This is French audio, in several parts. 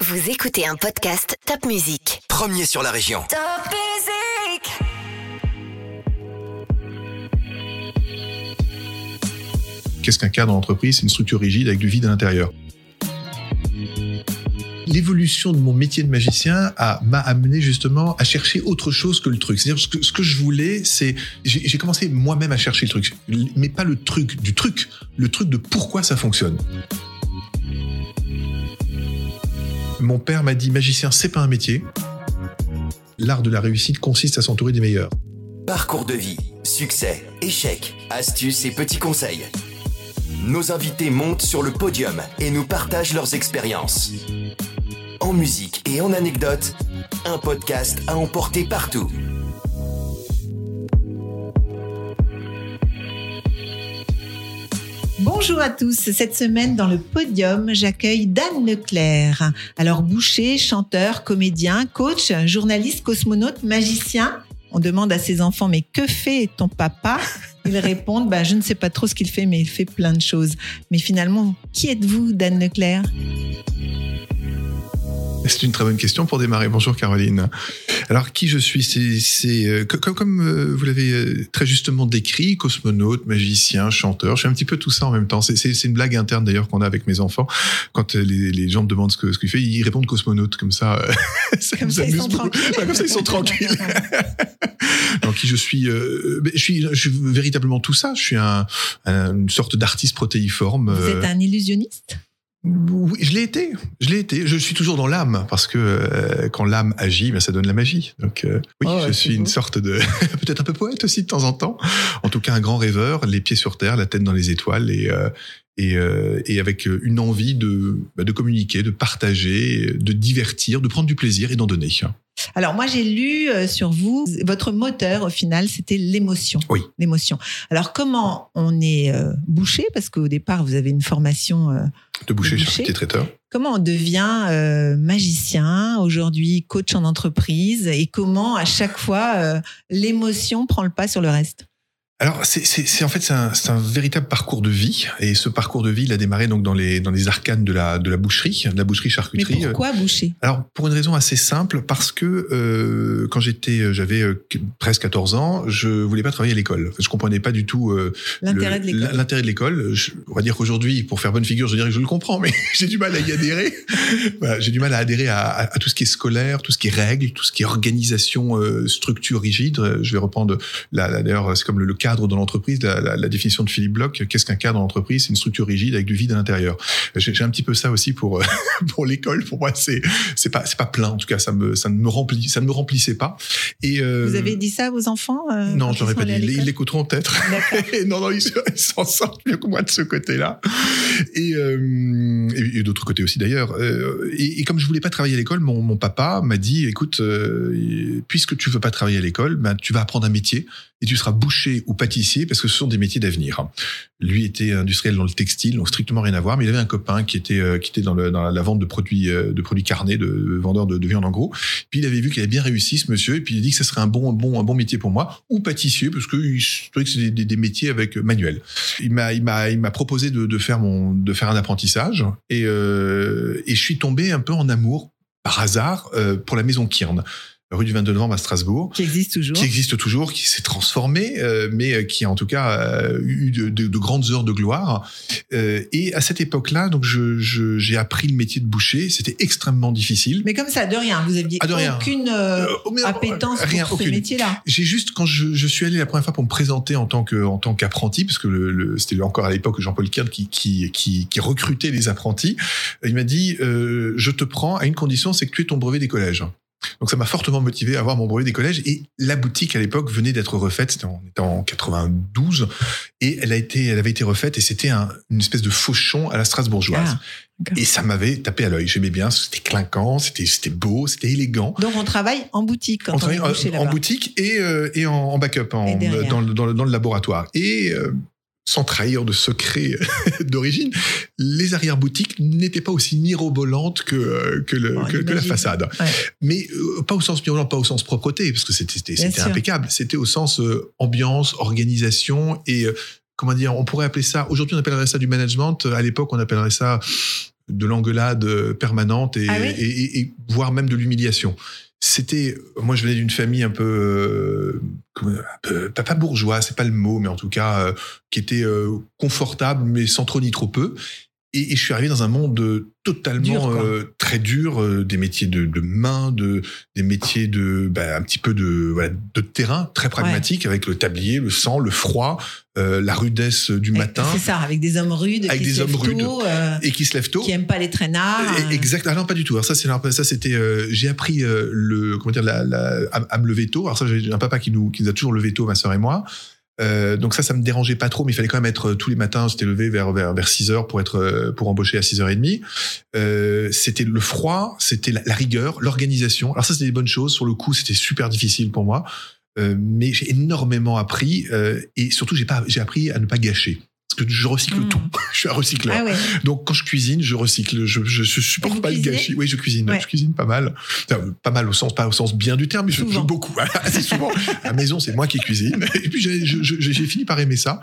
Vous écoutez un podcast Top Music. Premier sur la région. Top Music Qu'est-ce qu'un cadre d'entreprise? C'est une structure rigide avec du vide à l'intérieur. L'évolution de mon métier de magicien a- m'a amené justement à chercher autre chose que le truc. C'est-à-dire ce que, ce que je voulais, c'est j'ai j'ai commencé moi-même à chercher le truc, mais pas le truc du truc, le truc de pourquoi ça fonctionne. Mon père m'a dit magicien, c'est pas un métier. L'art de la réussite consiste à s'entourer des meilleurs. Parcours de vie, succès, échecs, astuces et petits conseils. Nos invités montent sur le podium et nous partagent leurs expériences. En musique et en anecdotes, un podcast à emporter partout. Bonjour à tous. Cette semaine, dans le podium, j'accueille Dan Leclerc. Alors, boucher, chanteur, comédien, coach, journaliste, cosmonaute, magicien. On demande à ses enfants, mais que fait ton papa? Ils répondent, bah, je ne sais pas trop ce qu'il fait, mais il fait plein de choses. Mais finalement, qui êtes-vous, Dan Leclerc? C'est une très bonne question pour démarrer. Bonjour Caroline. Alors qui je suis C'est euh, co- comme, comme euh, vous l'avez euh, très justement décrit, cosmonaute, magicien, chanteur. Je suis un petit peu tout ça en même temps. C'est- une blague interne d'ailleurs qu'on a avec mes enfants. Quand les, les gens me demandent ce que ce qu'il fait, ils répondent cosmonaute comme ça. ça Comme ça, ils sont beaucoup. comme ça ils sont tranquilles. Donc qui je suis euh, je suis je suis véritablement tout ça. Je suis un, un- une sorte d'artiste protéiforme. Vous êtes un illusionniste? Oui, je l'ai été. Je l'ai été. Je suis toujours dans l'âme parce que euh, quand l'âme agit, ben, ça donne la magie. Donc euh, oui, Oh, je suis une beau. sorte de peut-être un peu poète aussi de temps en temps. En tout cas, un grand rêveur, les pieds sur terre, la tête dans les étoiles et euh, et, euh, et avec une envie de bah, de communiquer, de partager, de divertir, de prendre du plaisir et d'en donner. Alors moi j'ai lu euh, sur vous, votre moteur au final c'était l'émotion. Oui. L'émotion. Alors comment on est euh, bouché? Parce qu'au départ vous avez une formation. euh, De boucher, De cher boucher. petit traiteur. comment on devient euh, magicien aujourd'hui, coach en entreprise? Et comment à chaque fois euh, l'émotion prend le pas sur le reste? Alors, c'est, en fait c'est un, véritable parcours de vie, et ce parcours de vie, il a démarré donc dans les dans les arcanes de la de la boucherie, de la boucherie Mais charcuterie. pourquoi boucher? Alors pour une raison assez simple, parce que euh, quand j'étais, j'avais euh, presque 14 ans, je voulais pas travailler à l'école. Je comprenais pas du tout euh, L'intérêt de l'école. On va dire qu'aujourd'hui, pour faire bonne figure, je dirais que je le comprends, mais j'ai du mal à y adhérer. Voilà, j'ai du mal à adhérer à, à- à tout ce qui est scolaire, tout ce qui est règles, tout ce qui est organisation, euh, structure rigide. Euh, Je vais reprendre la- d'ailleurs, c'est comme le, le cadre dans l'entreprise, la, la- la définition de Philippe Bloch. Qu'est-ce qu'un cadre d'entreprise? C'est une structure rigide avec du vide à l'intérieur. J'ai un petit peu ça aussi pour pour l'école. Pour moi, c'est c'est pas c'est pas plein. En tout cas, ça me ça ne me remplit ça ne me remplissait pas. Et euh, Vous avez dit ça vos enfants euh, non, ils pas dit. Ils l'écouteront peut-être. Non, non, ils s'en sortent mieux que moi de ce côté-là. Et, euh, et, et d'autres côtés aussi d'ailleurs. Euh, et, et comme je voulais pas travailler à l'école, mon, mon papa m'a dit, écoute, euh, puisque tu veux pas travailler à l'école, ben, tu vas apprendre un métier et tu seras boucher ou pâtissier parce que ce sont des métiers d'avenir. Lui était industriel dans le textile, donc strictement rien à voir, mais il avait un copain qui était euh, qui était dans, la vente de produits euh, de produits carnés, de vendeur de, de viande en gros. Puis il avait vu qu'il avait bien réussi ce monsieur, et puis il a dit que ça serait un bon bon un bon métier pour moi ou pâtissier parce que il- je trouvais que c'est des, métiers avec manuel. Il m'a il m'a il m'a proposé de, faire mon de faire un apprentissage et euh, et je suis tombé un peu en amour par hasard pour la maison Kiern rue du 22 novembre à Strasbourg Qui existe toujours. qui existe toujours, qui s'est transformé, euh, mais euh, qui a en tout cas euh, eu de, de- de grandes heures de gloire. Euh, et à cette époque-là, donc je- je- j'ai appris le métier de boucher. C'était extrêmement difficile. Mais comme ça, de rien. Vous aviez Ah, de rien. aucune euh, Euh, oh, appétence rien, pour ce métier-là. J'ai juste quand je, je suis allé la première fois pour me présenter en tant que en tant qu'apprenti, parce que le, le- c'était encore à l'époque Jean-Paul Kern qui, qui qui qui recrutait les apprentis. Il m'a dit euh, je te prends à une condition, c'est que tu aies ton brevet des collèges. Donc ça m'a fortement motivé à avoir mon brevet des collèges et la boutique à l'époque venait d'être refaite, c'était en, en 92 et elle a été elle avait été refaite et c'était un- une espèce de fauchon à la strasbourgeoise. Ah, et ça m'avait tapé à l'œil. J'aimais bien, c'était clinquant, c'était c'était beau, c'était élégant. Donc on travaille en boutique quand On on, travaille en, en boutique et, euh, et en, en backup, en- Et derrière. dans, le, dans, le, dans le laboratoire. Et euh, sans trahir de secret d'origine, les arrière-boutiques n'étaient pas aussi mirobolantes que, euh, que, le, Bon, que, que la façade. Ouais. Mais euh, pas au sens mirobolant, pas au sens propreté, parce que c'était impeccable. C'était au sens euh, ambiance, organisation et... euh, Comment dire On pourrait appeler ça. Aujourd'hui, on appellerait ça du management. À l'époque, on appellerait ça de l'engueulade permanente et, Ah oui et, et- et voire même de l'humiliation. C'était, moi je venais d'une famille un peu, euh, pas bourgeois, c'est pas le mot, mais en tout cas euh, qui était euh, confortable mais sans trop ni trop peu. Et, et je suis arrivé dans un monde euh, totalement Dur, euh, très dur, euh, des métiers de, de main, de, des métiers de bah, un petit peu de, voilà, de terrain, très pragmatique, avec le tablier, le sang, le froid, euh, la rudesse du matin, C'est ça, avec des hommes rudes, Avec qui des se hommes lèvent rudes. tôt, et qui se lève tôt. qui aiment pas les traînards. Exact. Ah non, pas du tout. Alors ça, c'est ça, c'était. j'ai appris le comment dire la, la- à, à me lever tôt. Alors ça, j'ai un papa qui nous qui nous a toujours levé tôt, ma sœur et moi. Euh, donc ça, ça me dérangeait pas trop, mais il fallait quand même être euh, tous les matins. C'était levé vers vers vers 6 heures pour être euh, pour embaucher à 6 heures et demie. Euh, c'était le froid, c'était la, rigueur, l'organisation. Alors ça, c'était des bonnes choses. Sur le coup, c'était super difficile pour moi, mais j'ai énormément appris et surtout, j'ai pas j'ai appris à ne pas gâcher. Que je recycle Mm. tout. je suis un recycleur. Ah ouais. Donc quand je cuisine, je recycle. Je, je, supporte pas le gâchis. Oui, je cuisine. Ouais. Je cuisine pas mal. Enfin, pas mal au sens, pas au sens bien du terme, mais je, je- beaucoup. Assez souvent. À la maison, c'est moi qui cuisine. Et puis j'ai fini par aimer ça.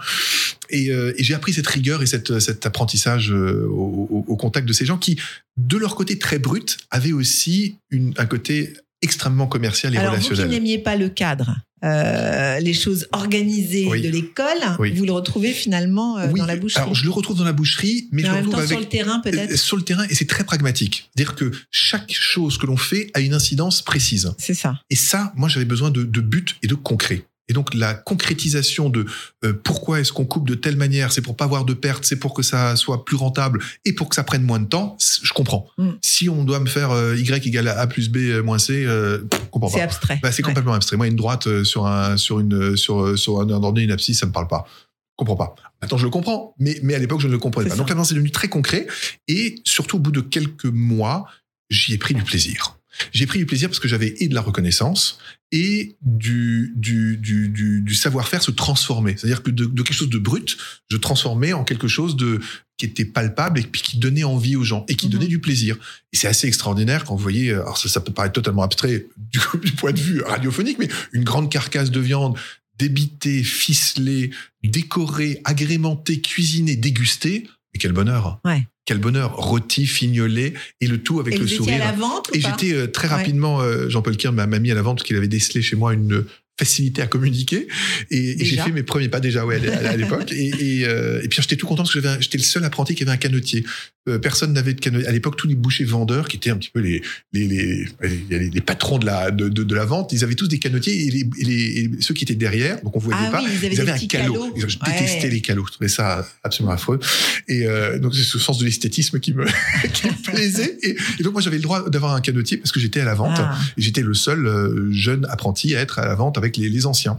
Et, euh, et j'ai appris cette rigueur et cette, cet apprentissage euh, au, contact de ces gens qui, de leur côté très brut, avaient aussi une, un côté extrêmement commercial et Alors vous qui relationnel. n'aimiez pas le cadre, euh, les choses organisées Oui. de l'école, Oui. vous le retrouvez finalement euh, Oui, dans la boucherie. Alors je le retrouve dans la boucherie, mais Mais je en le même retrouve temps avec sur le terrain peut-être. Euh, sur le terrain et c'est très pragmatique. C'est-à-dire que chaque chose que l'on fait a une incidence précise. C'est ça. Et ça, moi, j'avais besoin de, de buts et de concret. Et donc la concrétisation de euh, pourquoi est-ce qu'on coupe de telle manière, c'est pour pas avoir de pertes, c'est pour que ça soit plus rentable et pour que ça prenne moins de temps, je comprends. Mm. Si on doit me faire euh, y égale à a plus b moins c, euh, je comprends C'est pas. abstrait. Bah, c'est Ouais. complètement abstrait. Moi, une droite sur un sur une sur sur un ordonnée, une abscisse, ça me parle pas. Je comprends pas. Maintenant, je le comprends, mais mais à l'époque, je ne le comprenais C'est pas. ça. Donc maintenant, c'est devenu très concret et surtout au bout de quelques mois, j'y ai pris du plaisir. J'ai pris du plaisir parce que j'avais et de la reconnaissance et du, du, du, du, du savoir-faire se transformer. C'est-à-dire que de, de quelque chose de brut, je transformais en quelque chose de qui était palpable et puis qui donnait envie aux gens et qui Mhm. donnait du plaisir. Et c'est assez extraordinaire quand vous voyez, alors ça, ça peut paraître totalement abstrait du, du point de vue radiophonique, mais une grande carcasse de viande débitée, ficelée, décorée, agrémentée, cuisinée, dégustée. Mais quel bonheur Ouais. Quel bonheur Rôti, fignolé, et le tout avec Et le sourire. à la vente ou Et j'étais euh, très rapidement, euh, Jean-Paul Kern m'a mis à la vente parce qu'il avait décelé chez moi une facilité à communiquer. Et, et j'ai fait mes premiers pas déjà ouais, à, l'époque. Et, et, euh, et puis j'étais tout content parce que j'étais le seul apprenti qui avait un canotier. Euh, personne n'avait de canotier. À l'époque, tous les bouchers vendeurs, qui étaient un petit peu les, les, les, les, les patrons de la, de, de, de la vente, ils avaient tous des canotiers et, les, et, les, et ceux qui étaient derrière, donc on voyait Ah pas, oui, ils avaient ils des avaient un calot. calots. Je Ouais. détestais les calots. Je trouvais ça absolument affreux. Et euh, donc c'est ce sens de l'esthétisme qui me, qui me plaisait. Et, et donc moi j'avais le droit d'avoir un canotier parce que j'étais à la vente. Ah. Et J'étais le seul euh, jeune apprenti à être à la vente avec les, les anciens.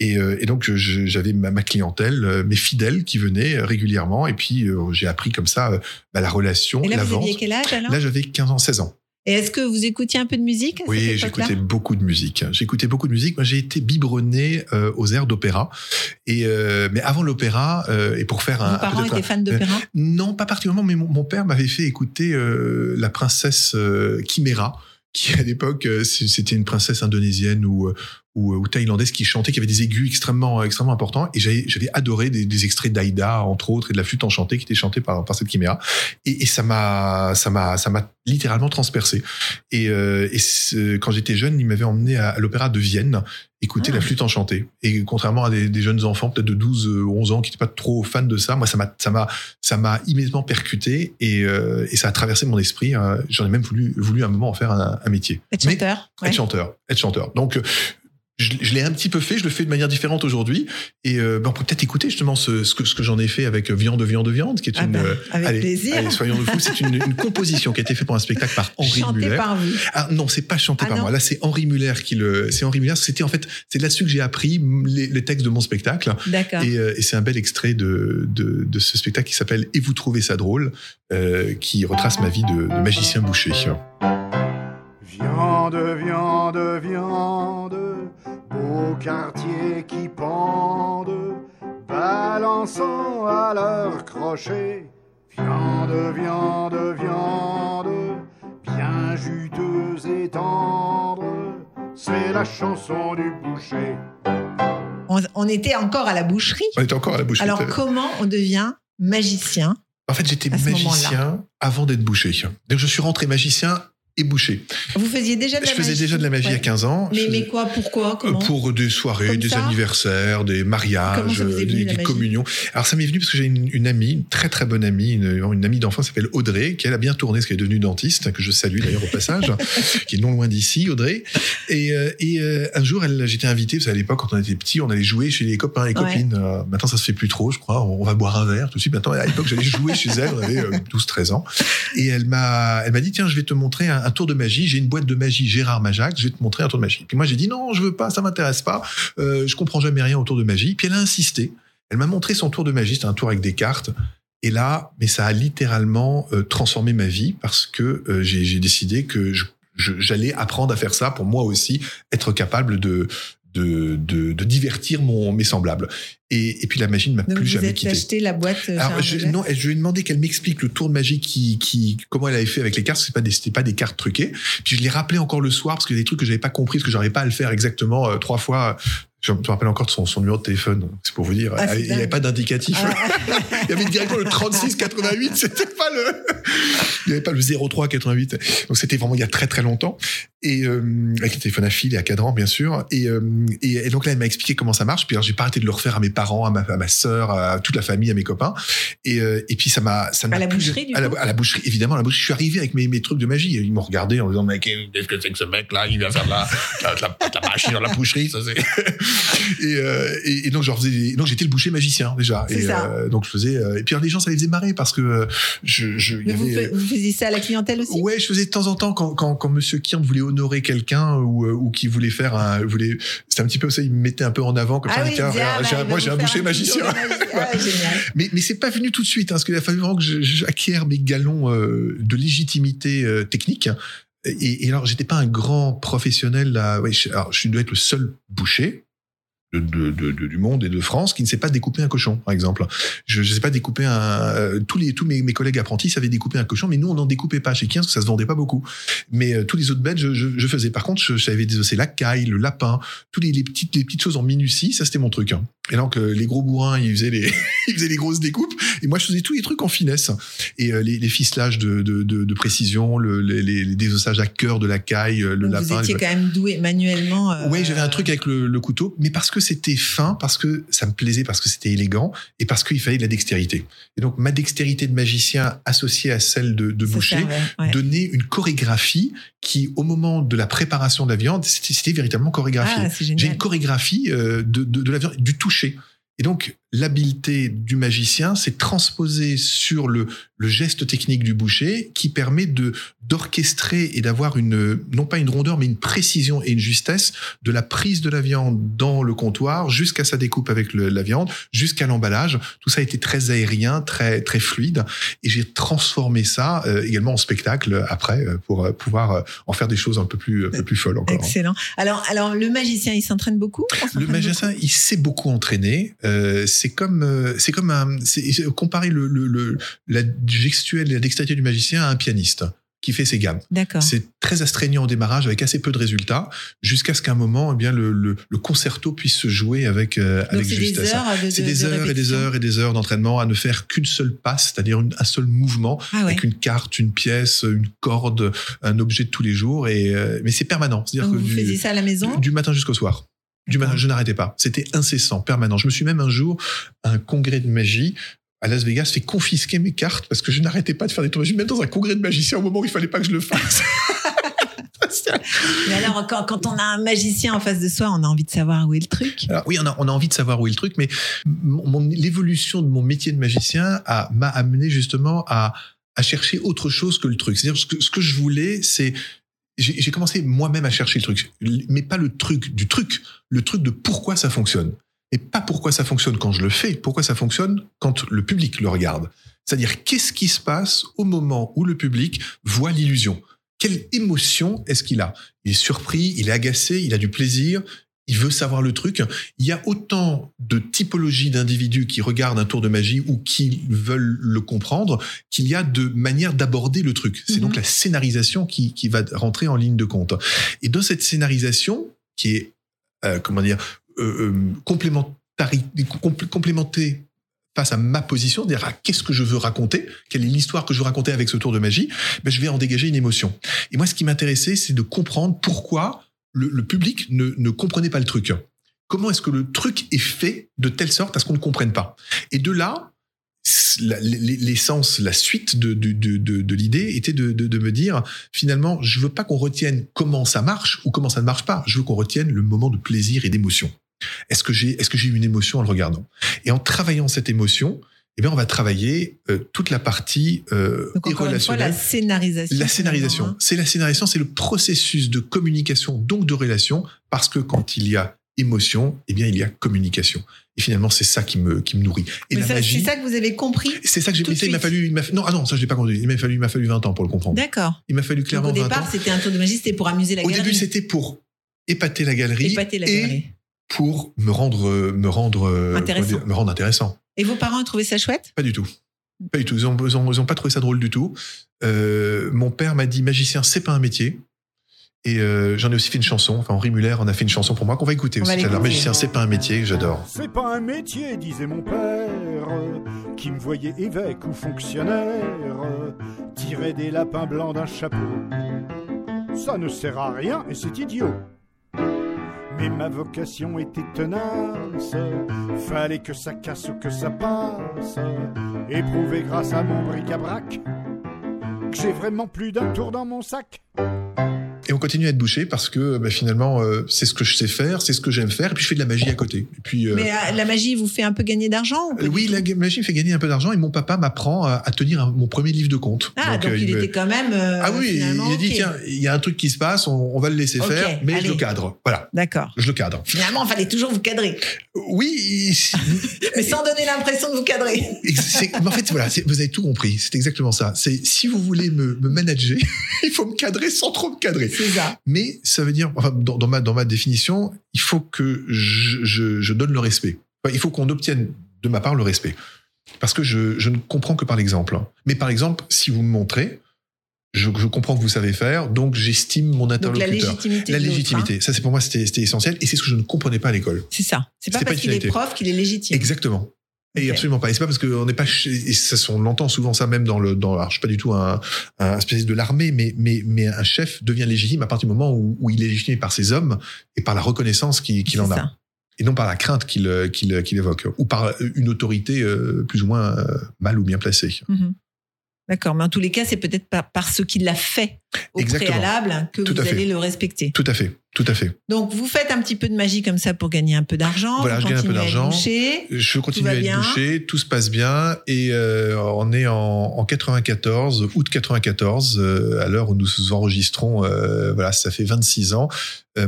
Et, et donc j'avais ma, ma clientèle, mes fidèles qui venaient régulièrement. Et puis j'ai appris comme ça bah, la relation, Et là, la vous vente. aviez quel âge alors? Là j'avais 15 ans, 16 ans. Et est-ce que vous écoutiez un peu de musique à Oui, j'écoutais beaucoup de musique. J'écoutais beaucoup de musique. Moi, j'ai été biberonné euh, aux airs d'opéra. Et euh, mais avant l'opéra, euh, et pour faire un, Vos parents étaient un- fans d'opéra? Non, pas particulièrement, mais mon, mon père m'avait fait écouter la princesse Chimera, qui à l'époque c'était une princesse indonésienne ou, ou, ou thaïlandaise qui chantait, qui avait des aigus extrêmement extrêmement importants. Et j'avais adoré des, des extraits d'Aïda entre autres et de la flûte enchantée qui était chantée par, par cette Chimera. Et, et ça m'a ça m'a ça m'a littéralement transpercé. Et, euh, et quand j'étais jeune, il m'avait emmené à, à l'opéra de Vienne écouter Ah. la flûte enchantée. Et contrairement à des, des jeunes enfants, peut-être de 12 ou 11 ans, qui n'étaient pas trop fans de ça, moi, ça m'a, ça m'a, ça m'a immédiatement percuté et, euh, et ça a traversé mon esprit. Euh, J'en ai même voulu, voulu à un moment en faire un, un métier. Être Mais- chanteur ouais. Être chanteur, être chanteur. Donc, euh, je, je l'ai un petit peu fait, je le fais de manière différente aujourd'hui. Et euh, ben, on peut peut-être écouter justement ce, ce que, ce que j'en ai fait avec Viande, Viande, Viande, qui est Ah une. ben, euh, avec allez, plaisir. allez, soyons fous, c'est une, une composition qui a été faite pour un spectacle par Henri Chanté Muller. par vous. Ah non, c'est pas chanté Ah par non moi. Là, c'est Henri Muller qui le. C'est Henri Muller. C'était en fait, c'est là-dessus que j'ai appris les, les textes de mon spectacle. D'accord. Et, euh, et c'est un bel extrait de, de, de ce spectacle qui s'appelle Et vous trouvez ça drôle, euh, qui retrace ma vie de, de magicien boucher. Viande, viande, viande, beau quartier qui pendent, balançant à leur crochet. Viande, viande, viande, bien juteuse et tendre, c'est la chanson du boucher. On, on était encore à la boucherie. On est encore à la bouche. Alors, comment on devient magicien En fait, j'étais magicien avant d'être boucher. Donc, je suis rentré magicien et boucher. Vous faisiez déjà de la Je faisais magie déjà de la magie Ouais. à 15 ans. Mais, faisais- mais quoi Pourquoi Comment pour des soirées, Comme des ça anniversaires, des mariages, venu, des, des magie communions. Alors ça m'est venu parce que j'ai une, une amie, une très très bonne amie, une, une amie d'enfance qui s'appelle Audrey, qui elle a bien tourné, parce qu'elle est devenue dentiste, que je salue d'ailleurs au passage, qui est non loin d'ici, Audrey. Et, euh, et euh, un jour, elle, j'étais invité, parce qu'à l'époque, quand on était petit, on allait jouer chez les copains et Ouais. copines. Euh, maintenant, ça se fait plus trop, je crois. On, on va boire un verre tout de suite. Maintenant, à l'époque, j'allais jouer chez elle, on avait 12-13 ans. Et elle m'a, elle m'a dit, tiens, je vais te montrer un, un tour de magie. J'ai une boîte de magie Gérard Majac, je vais te montrer un tour de magie. Puis moi, j'ai dit, non, je veux pas, ça m'intéresse pas. Euh, je comprends jamais rien au tour de magie. Puis elle a insisté. Elle m'a montré son tour de magie. C'était un tour avec des cartes. Et là, mais ça a littéralement euh, transformé ma vie parce que euh, j'ai décidé que j'allais apprendre à faire ça pour moi aussi, être capable de de, de, de divertir mon, mes semblables. Et, et puis la magie ne m'a plus vous jamais êtes quitté. acheté la boîte euh, Alors, je, non, je lui ai demandé qu'elle m'explique le tour de magie qui, qui, comment elle avait fait avec les cartes. C'est pas des, c'était pas des cartes truquées. Puis je l'ai rappelé encore le soir parce qu'il y a des trucs que j'avais pas compris, parce que j'arrivais pas à le faire exactement euh, trois fois. Je me rappelle encore de son, son numéro de téléphone. C'est pour vous dire. Ah, c'est il n'y avait pas d'indicatif. Ah. il y avait directement le 36 88. C'était pas le, il n'y avait pas le 03 88. Donc c'était vraiment il y a très très longtemps. Et euh, avec le téléphone à fil et à cadran bien sûr. Et, euh, et, et donc là elle m'a expliqué comment ça marche. Puis alors j'ai pas arrêté de le refaire à mes parents, à ma, à ma sœur, à toute la famille, à mes copains. Et, euh, et puis ça m'a ça m'a À la plu- boucherie, du à la, coup à la boucherie évidemment à la boucherie. Je suis arrivé avec mes, mes trucs de magie. Ils m'ont regardé en disant mais qu'est-ce que c'est que ce mec là Il vient faire de la, de la, de la, de la magie dans la boucherie. Ça c'est. Et, euh, et, et donc donc j'étais le boucher magicien déjà. Et ça. euh, donc je faisais. euh, et puis alors, les gens ça les faisait marrer parce que euh, je, je y avait, vous faisiez ça à la clientèle aussi? Ouais, je faisais de temps en temps quand, quand, quand Monsieur Kirn voulait honorer quelqu'un ou, ou qui voulait faire un, voulait, c'était un petit peu ça, il me mettait un peu en avant comme Ah ça. oui, ah, regarde, bah, un- moi j'ai un boucher magicien. Ah. Mais, mais c'est pas venu tout de suite, hein, parce qu'il a fallu vraiment que j'acquière mes galons euh, de légitimité euh, technique. Et, et alors, j'étais pas un grand professionnel. Là. Ouais, je, alors, je dois être le seul boucher de- de- de- du monde et de France qui ne sait pas découper un cochon, par exemple. Je ne sais pas découper un. euh, tous les, tous mes, mes collègues apprentis savaient découper un cochon, mais nous, on n'en découpait pas chez Kiens parce que ça se vendait pas beaucoup. Mais euh, tous les autres bêtes, je, je, je faisais. Par contre, je, je savais désosser la caille, le lapin, tous les, les petites, les petites choses en minutie, ça c'était mon truc. hein. Et donc, euh, les gros bourrins, ils faisaient les, ils faisaient les grosses découpes, et moi, je faisais tous les trucs en finesse. Et les, les ficelages de, précision, le, les, désossages à cœur de la caille, le Donc lapin. vous étiez quand même doué manuellement. Ouais, j'avais un truc avec le, le couteau, mais parce que c'était fin, parce que ça me plaisait, parce que c'était élégant, et parce qu'il fallait de la dextérité. Et donc, ma dextérité de magicien associée à celle de, boucher ouais. donnait une chorégraphie qui, au moment de la préparation de la viande, c'était véritablement chorégraphié. Ah, J'ai une chorégraphie euh, de, de, de la viande, du toucher. Et donc, l'habileté du magicien, c'est transposé sur le, le geste technique du boucher qui permet de d'orchestrer et d'avoir une, non pas une rondeur, mais une précision et une justesse de la prise de la viande dans le comptoir jusqu'à sa découpe avec le- la viande, jusqu'à l'emballage. Tout ça a été très aérien, très, très fluide. Et j'ai transformé ça euh, également en spectacle après euh, pour euh, pouvoir en faire des choses un peu plus, un peu plus folles encore. Excellent. Alors, alors, le magicien, il s'entraîne beaucoup? Le magicien, il s'est beaucoup entraîné. Euh, c'est comme, euh, c'est comme un, c'est c'est- comparer le, le, le- la gestuelle et la dextérité du magicien à un pianiste qui fait ses gammes. C'est très astreignant au démarrage avec assez peu de résultats jusqu'à ce qu'à un moment, eh bien, le, le, le concerto puisse se jouer avec, euh, c'est des heures de, C'est de- des de heures et des heures et des heures d'entraînement à ne faire qu'une seule passe, c'est-à-dire un seul mouvement Ah ouais. avec une carte, une pièce, une corde, un objet de tous les jours. Et, euh, mais c'est permanent. C'est-à-dire Donc, que vous du- faisiez ça à la maison? du, du matin jusqu'au soir. Du matin, je n'arrêtais pas. C'était incessant, permanent. Je me suis même un jour, à un congrès de magie, à Las Vegas, fait confisquer mes cartes parce que je n'arrêtais pas de faire des tours de magie, même dans un congrès de magicien au moment où il fallait pas que je le fasse. Mais alors, quand, quand on a un magicien en face de soi, on a envie de savoir où est le truc. Alors, oui, on a, on a envie de savoir où est le truc, mais l'évolution de mon métier de magicien m'a amené justement à, à chercher autre chose que le truc. C'est-à-dire, ce que, ce que je voulais, c'est. J'ai commencé moi-même à chercher le truc, mais pas le truc du truc, le truc de pourquoi ça fonctionne. Et pas pourquoi ça fonctionne quand je le fais, pourquoi ça fonctionne quand le public le regarde. C'est-à-dire, qu'est-ce qui se passe au moment où le public voit l'illusion? Quelle émotion est-ce qu'il a? Il est surpris, il est agacé, il a du plaisir, il veut savoir le truc. Il y a autant de typologies d'individus qui regardent un tour de magie ou qui veulent le comprendre qu'il y a de manières d'aborder le truc. C'est Mhm. donc la scénarisation qui, qui va rentrer en ligne de compte. Et dans cette scénarisation, qui est, euh, comment dire, euh, euh, complémentée face à ma position, dire ah, qu'est-ce que je veux raconter, quelle est l'histoire que je veux raconter avec ce tour de magie, ben, je vais en dégager une émotion. Et moi, ce qui m'intéressait, c'est de comprendre pourquoi le, public ne, ne comprenait pas le truc. Comment est-ce que le truc est fait de telle sorte à ce qu'on ne comprenne pas? Et de là, l'essence, la suite de, de, de, de, l'idée était de me dire, finalement, je veux pas qu'on retienne comment ça marche ou comment ça ne marche pas. Je veux qu'on retienne le moment de plaisir et d'émotion. Est-ce que j'ai est-ce que j'ai eu une émotion en le regardant? Et en travaillant cette émotion, eh bien, on va travailler euh, toute la partie euh, Donc, et une fois, la relationnelle. scénarisation. La scénarisation, hein. c'est la scénarisation, c'est le processus de communication, donc de relation, parce que quand il y a émotion, eh bien, il y a communication. Et finalement, c'est ça qui me, qui me nourrit. Et Mais la ça, magie, C'est ça que vous avez compris c'est ça que j'ai. Il m'a fallu, il non, ah non, ça je l'ai pas compris. Il m'a fallu, il m'a fallu 20 ans pour le comprendre. D'accord. Il m'a fallu Donc, clairement au 20 départ, ans. c'était un tour de magie, c'était pour amuser la Au galerie. début, c'était pour épater la galerie, Épater la et galerie. pour me rendre, me rendre, euh, Intéressant. me rendre intéressant. Et vos parents ont trouvé ça chouette? Pas du tout. Pas du tout. Ils ont, ils ont, ils ont pas trouvé ça drôle du tout. Euh, mon père m'a dit magicien, c'est pas un métier. Et euh, j'en ai aussi fait une chanson. Enfin, Henri Muller en a fait une chanson pour moi qu'on va écouter On va aussi. Alors, l'écouter. magicien, c'est pas un métier. J'adore. C'est pas un métier, disait mon père, qui me voyait évêque ou fonctionnaire, tirer des lapins blancs d'un chapeau. Ça ne sert à rien et c'est idiot. Mais ma vocation était tenace, fallait que ça casse ou que ça passe, et prouver grâce à mon bric-à-brac. Que j'ai vraiment plus d'un tour dans mon sac. Et on continue à être bouché parce que bah, finalement, euh, c'est ce que je sais faire, c'est ce que j'aime faire. Et puis, je fais de la magie à côté. Et puis, euh, Mais euh, la magie vous fait un peu gagner d'argent oui, la magie me fait gagner un peu d'argent et mon papa m'apprend à, à tenir un- mon premier livre de compte. Ah, donc, euh, il était quand même. Ah oui, il a dit ok. tiens, il y a un truc qui se passe, on, on va le laisser faire, mais je le cadre. Voilà, D'accord. je le cadre. Finalement, il fallait toujours vous cadrer. Oui, Mais sans donner l'impression de vous cadrer. mais en fait, voilà, vous avez tout compris. C'est exactement ça. C'est si vous voulez me, me manager, il faut me cadrer sans trop me cadrer. Ça. Mais ça veut dire, enfin, dans, dans ma, dans ma définition, il faut que je, je, je donne le respect. Enfin, il faut qu'on obtienne de ma part le respect. Parce que je, je ne comprends que par l'exemple. Mais par exemple, si vous me montrez, je, je comprends que vous savez faire, donc j'estime mon Donc la interlocuteur. légitimité. La légitimité, hein. ça c'est pour moi c'était essentiel et c'est ce que je ne comprenais pas à l'école. C'est ça. C'est pas parce qu'il est prof qu'il est légitime. Exactement. Et absolument pas. Et c'est pas parce qu'on n'est pas et ça, on entend souvent ça même dans le, dans, alors je suis pas du tout un, un spécialiste de l'armée, mais, mais, mais un chef devient légitime à partir du moment où, où il est légitimé par ses hommes et par la reconnaissance qu'il en a. ça. Et non par la crainte qu'il qu'il qu'il évoque. Ou par une autorité euh, plus ou moins euh, mal ou bien placée. Mhm. D'accord, mais en tous les cas, c'est peut-être pas parce qu'il l'a fait au Exactement. préalable que Tout vous fait. allez le respecter. Tout à fait. Tout à fait. Donc, vous faites un petit peu de magie comme ça pour gagner un peu d'argent. Voilà, je gagne un peu d'argent. Je continue à être bouché, tout se passe bien, et euh, on est en, en 94, août 94, euh, à l'heure où nous enregistrons, euh, voilà, ça fait 26 ans,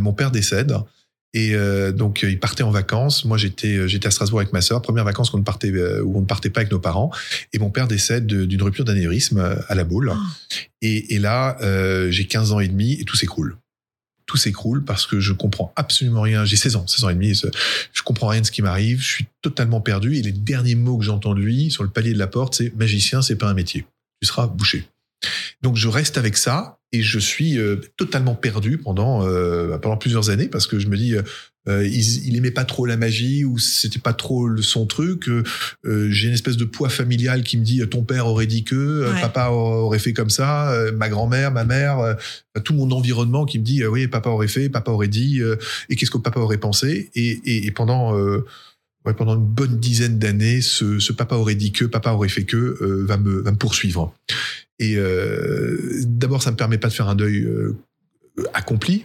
mon père décède. Et euh, donc euh, il partait en vacances. Moi j'étais euh, j'étais à Strasbourg avec ma sœur. Première vacances qu'on ne partait où on ne partait pas avec nos parents. Et mon père décède de- d'une rupture d'anévrisme à la boule. Ah. Et, et là euh, j'ai 15 ans et demi et tout s'écroule. Tout s'écroule parce que je comprends absolument rien. J'ai 16 ans, 16 ans et demi. Je comprends rien de ce qui m'arrive. Je suis totalement perdu. Et les derniers mots que j'entends de lui sur le palier de la porte, c'est magicien, c'est pas un métier. Tu seras bouché. Donc je reste avec ça et je suis euh, totalement perdu pendant euh, pendant plusieurs années parce que je me dis euh, il, il aimait pas trop la magie ou c'était pas trop le- son truc. J'ai une espèce de poids familial qui me dit ton père aurait dit que, Ouais. papa aurait fait comme ça, ma grand-mère, ma mère, euh, tout mon environnement qui me dit oui papa aurait fait, papa aurait dit et qu'est-ce que papa aurait pensé et, et, et pendant ouais, pendant une bonne dizaine d'années, ce, ce papa aurait dit que, papa aurait fait que, euh, va, me, va me poursuivre. Et euh, d'abord, ça me permet pas de faire un deuil euh, accompli.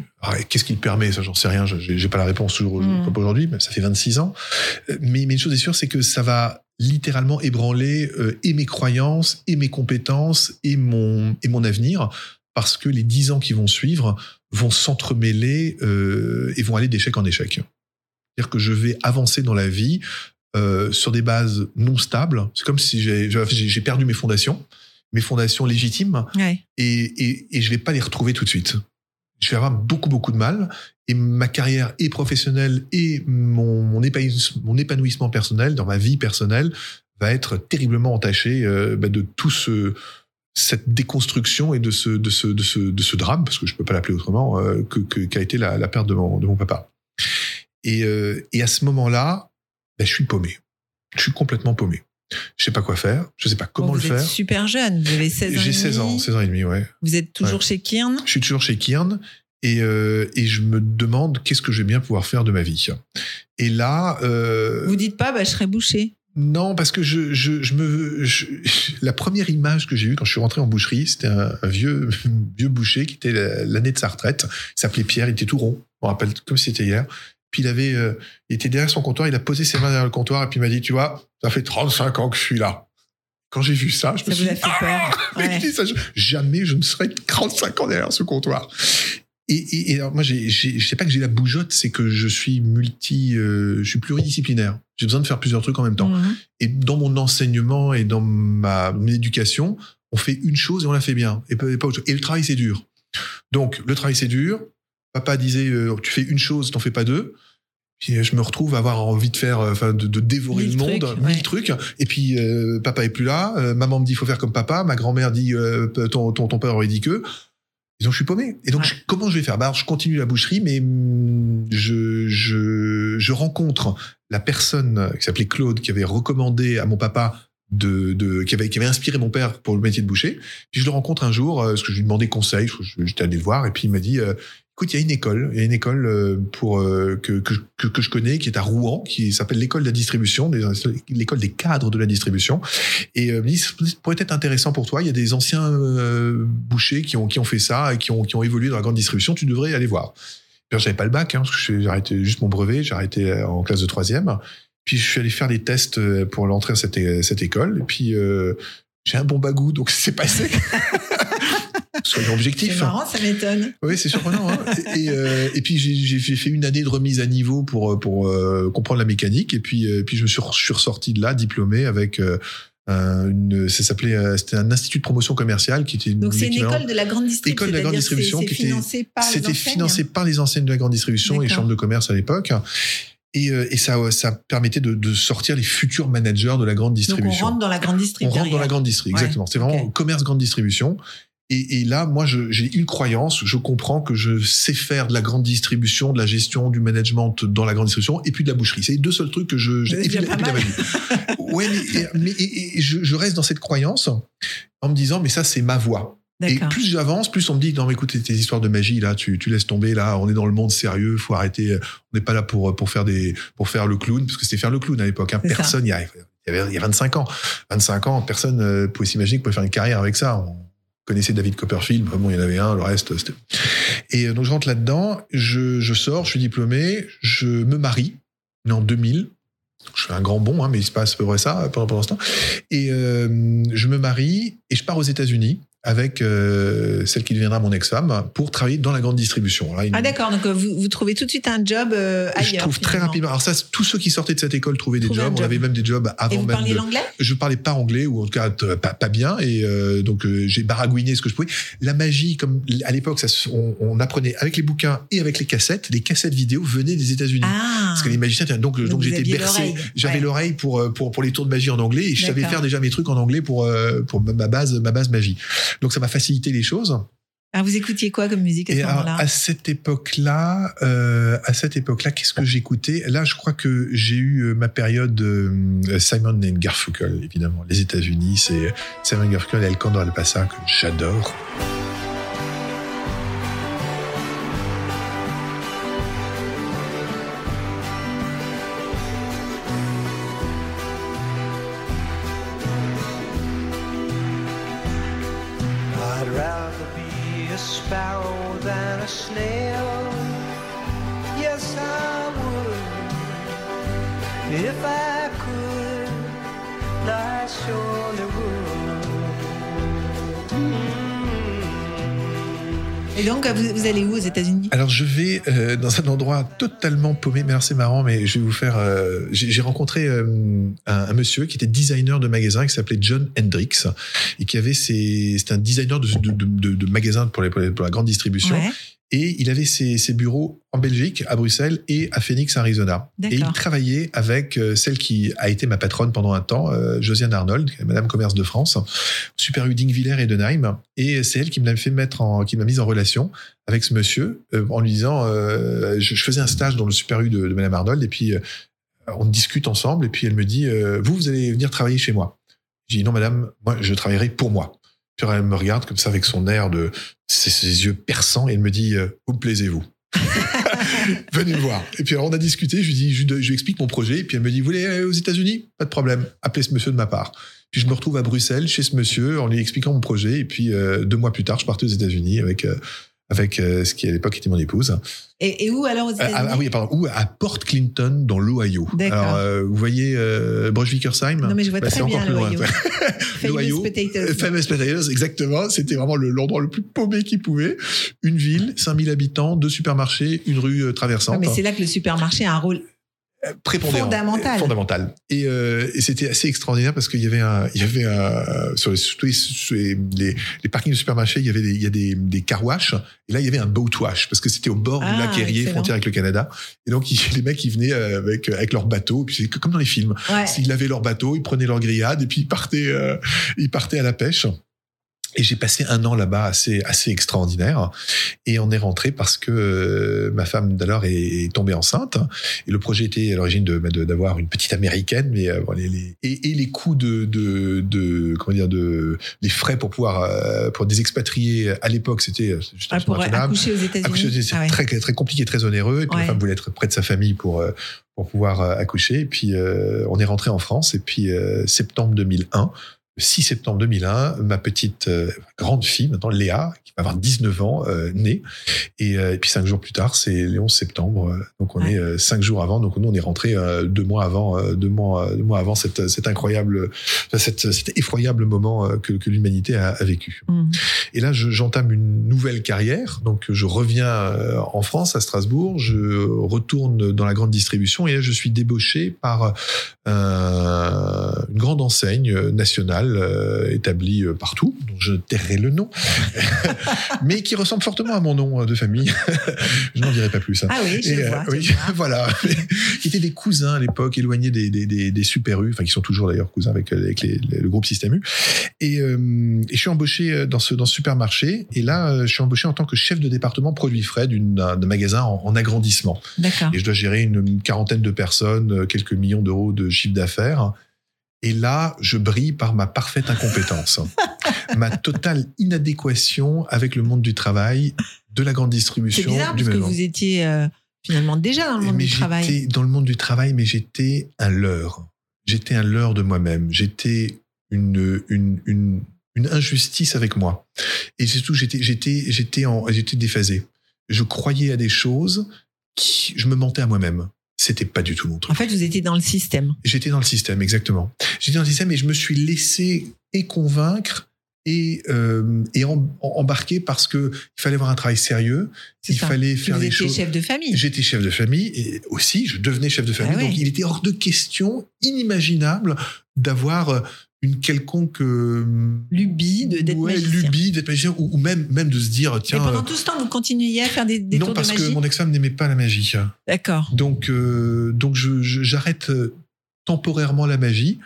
Qu'est-ce qui le permet? Ça, j'en sais rien. J'ai pas la réponse toujours Mm. comme aujourd'hui, mais ça fait 26 ans. Mais, mais une chose est sûre, c'est que ça va littéralement ébranler euh, et mes croyances, et mes compétences, et mon, et mon avenir, parce que les 10 ans qui vont suivre vont s'entremêler euh, et vont aller d'échec en échec. C'est-à-dire que je vais avancer dans la vie euh, sur des bases non stables. C'est comme si j'ai perdu mes fondations, mes fondations légitimes, Ouais. et, et, et je vais pas les retrouver tout de suite. Je vais avoir beaucoup, beaucoup de mal. Et ma carrière et professionnelle et mon, mon, épanouissement, mon épanouissement personnel dans ma vie personnelle va être terriblement entaché euh, bah, de tout ce cette déconstruction et de ce de ce de ce de ce drame parce que je peux pas l'appeler autrement euh, que que- qu'a été la, la perte de mon de mon papa et euh, et à ce moment-là bah, je suis paumé je suis complètement paumé Je sais pas quoi faire. Je sais pas comment Bon, le vous faire. êtes super jeune, vous avez 16 ans. J'ai et 16 ans, demi. 16 ans et demi, ouais. Vous êtes toujours Ouais. chez Kiern Je suis toujours chez Kiern et, euh, et je me demande qu'est-ce que je vais bien pouvoir faire de ma vie. Et là, euh, Vous dites pas, bah, je serai bouché. non, parce que je, je, je me, je- la première image que j'ai eue quand je suis rentré en boucherie, c'était un, un vieux, vieux boucher qui était la- l'année de sa retraite. Il s'appelait Pierre, il était tout rond. Me rappelle comme si c'était hier. Puis il avait, euh, il était derrière son comptoir, il a posé ses mains derrière le comptoir et puis il m'a dit, tu vois, ça fait 35 ans que je suis là. Quand j'ai vu ça, je Ça me suis dit, Ouais. dis ça, jamais je ne serai 35 ans derrière ce comptoir. Et, et- et alors moi, j'ai, j'ai, je sais pas que j'ai la bougeotte, c'est que je suis multi, euh, je suis pluridisciplinaire. J'ai besoin de faire plusieurs trucs en même temps. Mhm. Et dans mon enseignement et dans ma mon éducation, on fait une chose et on la fait bien. Et pas, et pas autre chose. Et le travail, c'est dur. Donc, le travail, c'est dur. Papa disait, euh, tu fais une chose, t'en fais pas deux. Puis euh, je me retrouve à avoir envie de faire, euh, enfin, de, de dévorer Mille le monde, trucs, mille ouais. trucs. Et puis, euh, papa est plus là. Euh, maman me dit, il faut faire comme papa. Ma grand-mère dit, ton, ton, ton père aurait dit que. Et donc, je suis paumé. Et donc, Ouais. je- comment je vais faire? Bah, alors, Je continue la boucherie, mais hum, je, je, je rencontre la personne qui s'appelait Claude, qui avait recommandé à mon papa de, de qui avait qui avait inspiré mon père pour le métier de boucher. Puis je le rencontre un jour, euh, parce que je lui demandais conseil, je- j'étais allé le voir, et puis il m'a dit, euh, écoute, il y a une école, il y a une école euh, pour euh, que, que, que, je connais, qui est à Rouen, qui s'appelle l'école de la distribution, l'école des cadres de la distribution. Et euh, ça pourrait être intéressant pour toi. Il y a des anciens euh, bouchers qui ont qui ont fait ça et qui ont qui ont évolué dans la grande distribution. Tu devrais aller voir. J'avais pas le bac, hein, j'ai arrêté juste mon brevet, j'ai arrêté en classe de troisième. Puis je suis allé faire des tests pour l'entrée à cette, cette école. Et puis j'ai un bon bagou, donc c'est passé. Soyons C'est objectifs. marrant, ça m'étonne. Oui, c'est surprenant. Hein et, euh, et puis j'ai- fait une année de remise à niveau pour pour euh, comprendre la mécanique. Et puis euh, puis je me suis, re- je suis ressorti de là diplômé avec euh, un- une. Ça s'appelait euh, c'était un institut de promotion commerciale qui était Donc c'est une école de la grande distribution. École de la grande distribution qui était- financé par les C'était financé par les enseignes de la grande distribution et chambres de commerce à l'époque. Et, euh, et ça, ça permettait de, de sortir les futurs managers de la grande Donc on distribution. rentre dans la grande On distribution. rentre dans la grande distribution, Ouais, exactement. C'est vraiment commerce grande distribution. Et, et là, moi, j'ai une croyance. Je comprends que je sais faire de la grande distribution, de la gestion, du management dans la grande distribution, et puis de la boucherie. C'est les deux seuls trucs que je. Et puis, et puis la magie. ouais, mais, et- je, je reste dans cette croyance en me disant, mais ça, c'est ma voie. Et plus j'avance, plus on me dit non mais écoute tes histoires de magie là, tu, tu laisses tomber là, on est dans le monde sérieux, faut arrêter, on n'est pas là pour pour faire des pour faire le clown parce que c'était faire le clown à l'époque. Hein. Personne y arrive. Il y avait il y a 25 ans, 25 ans, personne euh, pouvait s'imaginer qu'on pouvait faire une carrière avec ça. On connaissait David Copperfield, vraiment il y en avait un, le reste c'était. Et euh, donc je rentre là-dedans, je, je sors, je suis diplômé, je me marie est en 2000. Je fais un grand bond, hein, mais il se passe à peu près ça pendant, pendant ce temps. Et euh, je me marie et je pars aux États-Unis avec euh, celle qui deviendra mon ex-femme pour travailler dans la grande distribution. Là, une- Ah d'accord, donc euh, vous, vous trouvez tout de suite un job euh, ailleurs. je trouve très rapidement. Alors ça, tous ceux qui sortaient de cette école trouvaient des jobs. On job. avait même des jobs Et avant vous même parliez de. l'anglais? Je parlais pas anglais ou en tout cas t- pas, pas bien et euh, donc euh, j'ai baragouiné ce que je pouvais. La magie, comme à l'époque, ça, on, on apprenait avec les bouquins et avec les cassettes. Les cassettes vidéo venaient des États-Unis. Ah Parce que les magiciens, donc, donc, vous j'étais bercé. J'avais Ouais. l'oreille pour, euh, pour, pour les tours de magie en anglais et je savais faire déjà mes trucs en anglais pour, euh, pour ma base, ma base magie. Donc ça m'a facilité les choses. Alors vous écoutiez quoi comme musique à ce moment-là? à cette époque-là, euh, à cette époque-là, qu'est-ce que j'écoutais? Là, je crois que j'ai eu euh, ma période euh, Simon and Garfunkel, évidemment. Les États-Unis, c'est Simon Garfunkel et El Pasa que j'adore. Et donc vous, allez où aux États-Unis? Alors je vais euh, dans un endroit totalement paumé, mais alors c'est marrant, mais je vais vous faire. euh, J'ai rencontré euh, un, un monsieur qui était designer de magasin qui s'appelait John Hendricks et qui avait ses. C'est un designer de, de, de, de- magasins pour, les, pour, les- pour la grande distribution. Ouais. Et il avait ses, ses bureaux en Belgique, à Bruxelles et à Phoenix, Arizona. Et il travaillait avec euh, celle qui a été ma patronne pendant un temps, euh, Josiane Arnold, Madame Commerce de France, Super U d'Ingviller et Denheim. Et c'est elle qui me l'a fait mettre en, qui m'a mise en relation avec ce monsieur euh, en lui disant, euh, je, je faisais un stage dans le Super U de, de Madame Arnold et puis euh, on discute ensemble et puis elle me dit euh, vous vous allez venir travailler chez moi. Je dis non madame, moi je travaillerai pour moi. Elle me regarde comme ça avec son air de ses, yeux perçants et elle me dit euh, vous me plaisez vous. Venez me voir. Et puis on a discuté, je lui dis je lui explique mon projet et puis elle me dit vous voulez aller aux États-Unis? Pas de problème, appelez ce monsieur de ma part. Puis je me retrouve à Bruxelles chez ce monsieur en lui expliquant mon projet et puis euh, deux mois plus tard je partais aux États-Unis avec euh, avec euh, ce qui à l'époque était mon épouse. Et, et où alors aux Ah, États-Unis ah oui, pardon. Ou à Port Clinton, dans l'Ohio. D'accord. Alors, euh, vous voyez euh, Non, mais je vois Bah, très bien l'Ohio. Famous potatoes. Famous Potatoes, exactement. C'était vraiment le- l'endroit le plus paumé qu'il pouvait. Une ville, 5000 habitants, deux supermarchés, une rue euh, Ouais, traversante. mais c'est là que le supermarché a un rôle. Prépondérant. Fondamental. Fondamental. Et, euh, et c'était assez extraordinaire parce qu'il y avait un, il y avait un, sur les, sur les, les, parkings de supermarchés, il y avait des, il y a des, des car wash. Et là, il y avait un boat wash parce que c'était au bord Ah, du lac Erie, frontière avec le Canada. Et donc, les mecs, ils venaient euh, avec, avec leur bateau. Puis c'est comme dans les films. Ouais. Ils lavaient leur bateau, ils prenaient leur grillade et puis ils partaient, euh, ils partaient à la pêche. Et j'ai passé un an là-bas assez, assez extraordinaire. Et on est rentré parce que euh, ma femme d'alors est, est tombée enceinte. Et le projet était à l'origine de, de- d'avoir une petite américaine, mais euh, bon, les, les- et, et les coûts de, de, de comment dire de les frais pour pouvoir euh, pour des expatriés à l'époque c'était juste Ah, pour accoucher aux États-Unis. C'est Ah ouais. très très compliqué, très onéreux. Et puis Ouais. la femme voulait être près de sa famille pour pour pouvoir accoucher. Et puis on est rentré en France. Et puis septembre 2001, le 6 septembre 2001, ma petite euh, grande fille, maintenant Léa, qui va avoir 19 ans, euh, née. Et, euh, et puis cinq jours plus tard, c'est le 11 septembre. euh, Donc on Ouais. est cinq jours avant. Donc nous on est rentré deux mois avant, deux mois, deux mois avant cette, cette incroyable, cette, cet effroyable moment que, que l'humanité a, a vécu. Mhm. Et là, je- j'entame une nouvelle carrière. Donc, je reviens en France, à Strasbourg. Je retourne dans la grande distribution et là, je suis débauché par une grande enseigne nationale euh, établie euh, partout, dont je tairai le nom, mais qui ressemble fortement à mon nom euh, de famille. je n'en dirai pas plus. hein. Ah oui, je Et, euh, vois. oui, vois. voilà. qui étaient des cousins à l'époque, éloignés des, des, des, des Super U, enfin qui sont toujours d'ailleurs cousins avec, avec les- les- le groupe Système U. Et, euh, et je suis embauché euh, dans ce, dans ce supermarché. Et là, euh, je suis embauché en tant que chef de département produits frais d'un magasin en, en agrandissement. D'accord. Et je dois gérer une quarantaine de personnes, euh, quelques millions d'euros de chiffre d'affaires. Et là, je brille par ma parfaite incompétence, ma totale inadéquation avec le monde du travail, de la grande C'est distribution, bizarre du parce que vous étiez euh, finalement déjà dans le monde mais du travail. j'étais dans le monde du travail, mais j'étais un leurre. J'étais un leurre de moi-même. J'étais une, une, une, une injustice avec moi. Et surtout, j'étais, j'étais, j'étais, en, j'étais déphasé. Je croyais à des choses qui, je me mentais à moi-même. C'était pas du tout mon truc. En fait, vous étiez dans le système. J'étais dans le système, exactement. J'étais dans le système et je me suis laissé et convaincre et, euh, et em- embarquer parce que il fallait avoir un travail sérieux. Il ça. fallait faire vous étiez choses. chef de famille. J'étais chef de famille et aussi je devenais chef de famille. Ah ouais. Donc il était hors de question, inimaginable, d'avoir euh, une quelconque euh, Lubie de- d'être ouais, magicien. lubie d'être magicien ou, ou même même de se dire tiens pendant tout ce temps, vous continuiez à faire des, des non tours parce de que magie mon ex-femme n'aimait pas la magie. D'accord. Donc euh, donc je je- j'arrête euh, temporairement la magie.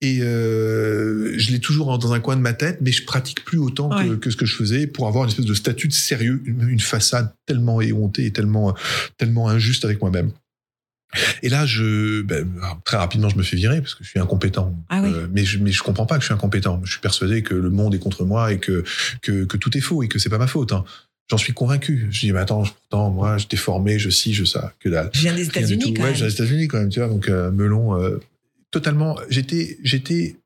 Et euh, je l'ai toujours dans un coin de ma tête, mais je pratique plus autant que, Ouais. que ce que je faisais pour avoir une espèce de statut de sérieux, une, une façade tellement éhontée et tellement, tellement injuste avec moi-même. Et là, je, ben, très rapidement, je me fais virer parce que je suis incompétent. Ah oui. Euh, mais je, mais je comprends pas que je suis incompétent. Je suis persuadé que le monde est contre moi et que, que, que tout est faux et que c'est pas ma faute. hein. J'en suis convaincu. Je dis, mais attends, pourtant, moi, j'étais formé, je ci, je ça, que dalle. Je viens des États-Unis quand ouais, même. j'ai aux États-Unis quand même, tu vois. Donc, euh, melon, euh, totalement. J'étais, j'étais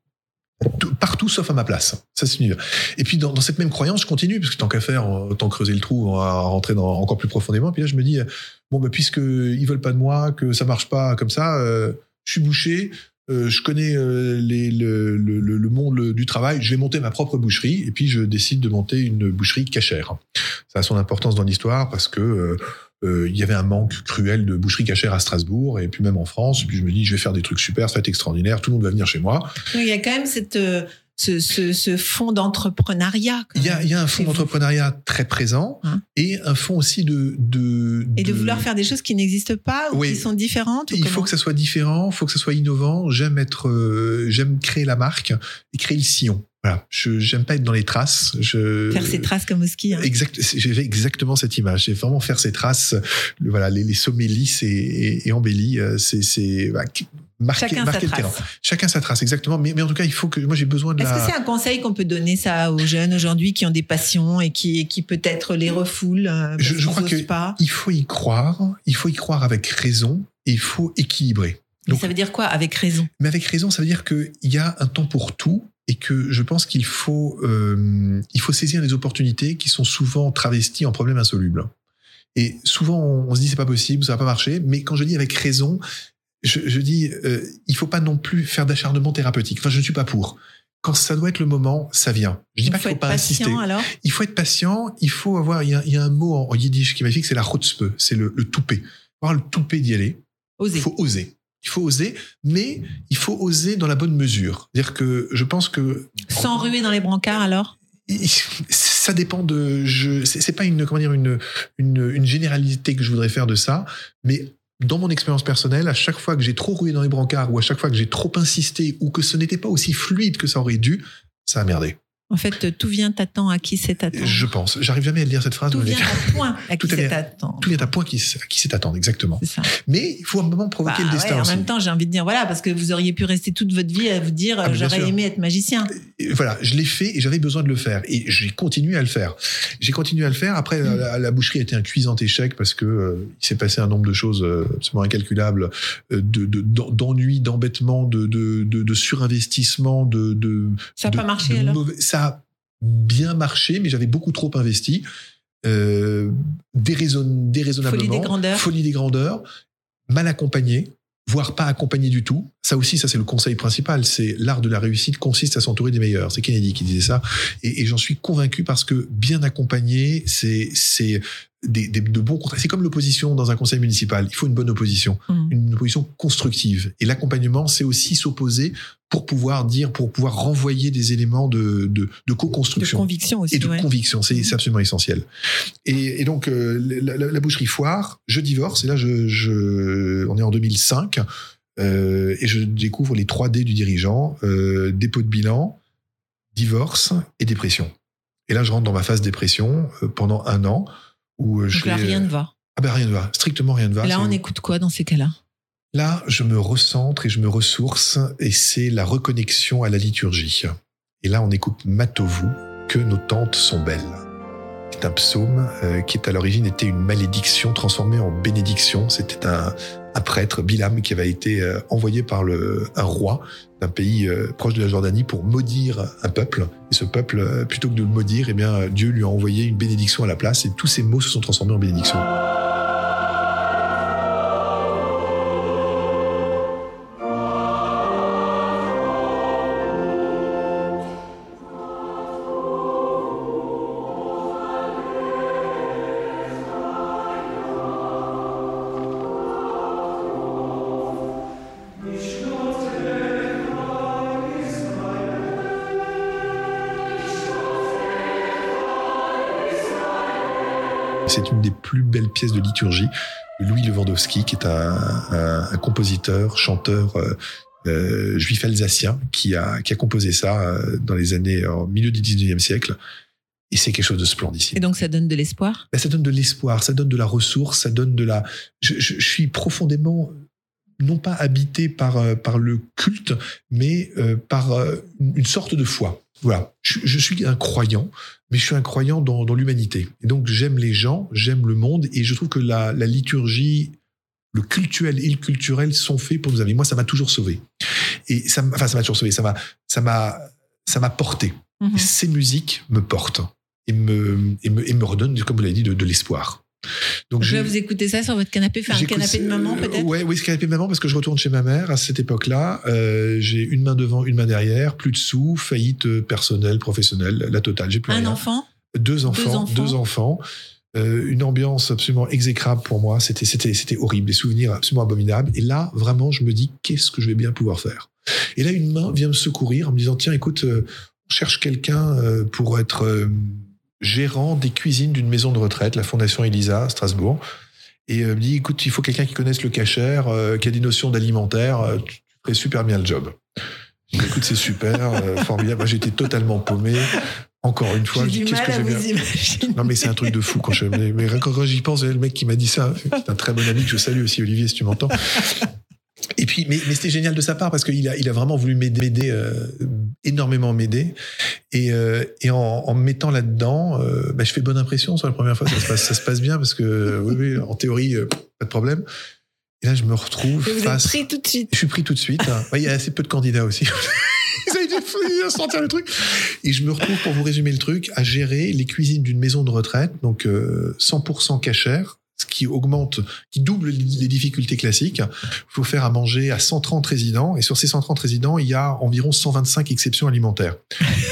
tout- partout sauf à ma place. Ça, c'est une... Et puis, dans, cette même croyance, je continue, parce que tant qu'à faire, autant creuser le trou, on va rentrer dans, encore plus profondément. Puis là, je me dis, euh, bon, bah, puisque ils veulent pas de moi, que ça marche pas comme ça, euh, je suis bouché. euh, je connais euh, le, le, monde du travail, je vais monter ma propre boucherie et puis je décide de monter une boucherie cachère. Ça a son importance dans l'histoire parce que euh, euh, il y avait un manque cruel de boucherie cachère à Strasbourg et puis même en France. Et puis je me dis, je vais faire des trucs super, ça va être extraordinaire, tout le monde va venir chez moi. Il y a quand même cette, euh, ce, ce, ce fond d'entrepreneuriat. Il y a, même, il y a un fonds d'entrepreneuriat très présent Hein. et un fonds aussi de... de Et de vouloir faire des choses qui n'existent pas ou Oui. qui sont différentes Il faut que ça soit différent, il faut que ça soit innovant. J'aime être, euh, j'aime créer la marque et créer le sillon. Voilà, je j'aime pas être dans les traces. Je Faire ses traces comme au ski. hein. Exact, j'ai exactement cette image. C'est vraiment faire ses traces, le- voilà, les, les sommets lisses et, et, et embellis. euh, C'est c'est qui- marquer, Chacun sa le terrain. trace. Chacun sa trace, exactement. Mais, mais en tout cas, il faut que moi j'ai besoin de Est-ce que c'est un conseil qu'on peut donner ça aux jeunes aujourd'hui qui ont des passions et qui, qui peut-être les refoulent euh, Je- crois que- pas? Il faut y croire. Il faut y croire avec raison. Et il faut équilibrer. Mais ça veut dire quoi Avec raison? Mais avec raison, ça veut dire qu'il y a un temps pour tout et que je pense qu'il faut, euh, il faut saisir les opportunités qui sont souvent travesties en problèmes insolubles. Et souvent, on, on se dit c'est pas possible, ça va pas marcher. Mais quand je dis avec raison, je, je dis euh, il faut pas non plus faire d'acharnement thérapeutique. Enfin, je ne suis pas pour. Quand ça doit être le moment, ça vient. Je dis Il pas faut qu'il faut être pas insister. patient alors. Il faut être patient. Il faut avoir. Il y a, il y a un mot en, en yiddish qui est magnifique, c'est la chutzpe, c'est le, le toupet. Avoir le toupet d'y aller. Oser. Il faut oser. Il faut oser, mais il faut oser dans la bonne mesure. C'est-à-dire que je pense que Sans ruer dans les brancards alors? Ça dépend de. Je, c'est pas une comment dire une, une une généralité que je voudrais faire de ça, mais dans mon expérience personnelle, à chaque fois que j'ai trop roulé dans les brancards ou à chaque fois que j'ai trop insisté ou que ce n'était pas aussi fluide que ça aurait dû, ça a merdé. En fait, tout vient t'attend à qui c'est attendre. Je pense. J'arrive jamais à dire cette phrase. Tout vient à point à qui est c'est bien. attendre. Tout vient à point qui, s- qui sait attendre, exactement. C'est ça. Mais il faut un moment provoquer Bah le destin ouais, en aussi. même temps, j'ai envie de dire voilà, parce que vous auriez pu rester toute votre vie à vous dire Ah, j'aurais aimé être magicien. Et voilà, je l'ai fait et j'avais besoin de le faire. Et j'ai continué à le faire. J'ai continué à le faire. Après, Mm. la, la boucherie a été un cuisant échec parce que euh, il s'est passé un nombre de choses euh, absolument incalculables, euh, de, de- d'ennuis, d'embêtements, de, de, surinvestissement, de, de Ça n'a pas marché alors Ça a bien marché, mais j'avais beaucoup trop investi. Euh, déraison- déraisonnablement. Folie des grandeurs. Folie des grandeurs. Mal accompagné, voire pas accompagné du tout. Ça aussi, ça c'est le conseil principal. C'est l'art de la réussite consiste à s'entourer des meilleurs. C'est Kennedy qui disait ça. Et, et j'en suis convaincu parce que bien accompagné, c'est c'est des, des- de bons contrats. C'est comme l'opposition dans un conseil municipal. Il faut une bonne opposition Mm. une opposition constructive. Et l'accompagnement, c'est aussi s'opposer pour pouvoir dire, pour pouvoir renvoyer des éléments de, de, de De co-construction. conviction aussi. et de ouais. conviction, c'est c'est absolument essentiel. Et, et donc, euh, la, la- la boucherie foire, je divorce, et là, je, je, on est en 2005, euh, et je découvre les 3 D du dirigeant, euh, dépôt de bilan, divorce et dépression. Et là, je rentre dans ma phase dépression pendant un an, où euh, Donc là, rien euh, ne va. Ah ben rien ne va, strictement rien ne va. Là, on écoute quoi dans ces cas-là? Là, je me recentre et je me ressource, et c'est la reconnexion à la liturgie. Et là, on écoute Matovu, que nos tantes sont belles. C'est un psaume euh, qui, est à l'origine, était une malédiction transformée en bénédiction. C'était un, un prêtre, Bilam, qui avait été euh, envoyé par le, un roi d'un pays euh, proche de la Jordanie pour maudire un peuple. Et ce peuple, euh, plutôt que de le maudire, eh bien, Dieu lui a envoyé une bénédiction à la place, et tous ces mots se sont transformés en bénédiction. Liturgie Louis Lewandowski, qui est un, un- un compositeur, chanteur euh, euh, juif alsacien, qui a, qui a composé ça euh, dans les années, au milieu du 19e siècle. Et c'est quelque chose de splendissime. Et donc, ça donne de l'espoir? Ben, ça donne de l'espoir, ça donne de la ressource, ça donne de la. Je, je- je suis profondément non pas habité par par le culte, mais euh, par euh, une sorte de foi. Voilà, je, je suis un croyant, mais je suis un croyant dans, dans l'humanité. Et donc j'aime les gens, j'aime le monde, et je trouve que la, la liturgie, le cultuel et le culturel sont faits pour nous amener. Moi, ça m'a toujours sauvé. Et ça, enfin, ça m'a toujours sauvé. Ça m'a, ça m'a, ça m'a porté. Mhm. Ces musiques me portent et me, et me, et me redonnent, comme vous l'avez dit, de, de l'espoir. Donc, Je vais vous écouter ça sur votre canapé, faire un canapé de maman euh, peut-être? Ouais, oui, ce canapé de maman, parce que je retourne chez ma mère à cette époque-là. Euh, j'ai une main devant, une main derrière, plus de sous, faillite euh, personnelle, professionnelle, la totale. J'ai plus Un rien. enfant? Deux enfants, enfants. deux enfants. Euh, une ambiance absolument exécrable pour moi. C'était, c'était, c'était horrible, des souvenirs absolument abominables. Et là, vraiment, je me dis, qu'est-ce que je vais bien pouvoir faire? Et là, une main vient me secourir en me disant, tiens, écoute, euh, on cherche quelqu'un pour être gérant des cuisines d'une maison de retraite, la Fondation Elisa à Strasbourg. Et euh, me dit, écoute, il faut quelqu'un qui connaisse le cachère, euh, qui a des notions d'alimentaire. euh, tu ferais super bien le job. Écoute, c'est super, formidable. Moi, j'étais totalement paumé. Encore une fois, J'ai du qu'est-ce que j'ai bien. Non, mais c'est un truc de fou quand je. Mais, mais quand quand j'y pense, le mec qui m'a dit ça, c'est un très bon ami que je salue aussi, Olivier, si tu m'entends. Et puis, mais, mais c'était génial de sa part parce qu'il a, il a vraiment voulu m'aider, euh, énormément m'aider. Et, euh, et en, en me mettant là-dedans, euh, bah, je fais bonne impression sur la première fois. Ça se passe, ça se passe bien parce que, oui, oui, en théorie, euh, pas de problème. Et là, je me retrouve Et vous êtes face. pris tout de suite. Je suis pris tout de suite. hein. Il y a assez peu de candidats aussi. Ils fous à sortir le truc. Et je me retrouve, pour vous résumer le truc, à gérer les cuisines d'une maison de retraite, donc euh, 100% cachère, ce qui augmente, qui double les difficultés classiques. Il faut faire à manger à 130 résidents, et sur ces 130 résidents, il y a environ 125 exceptions alimentaires.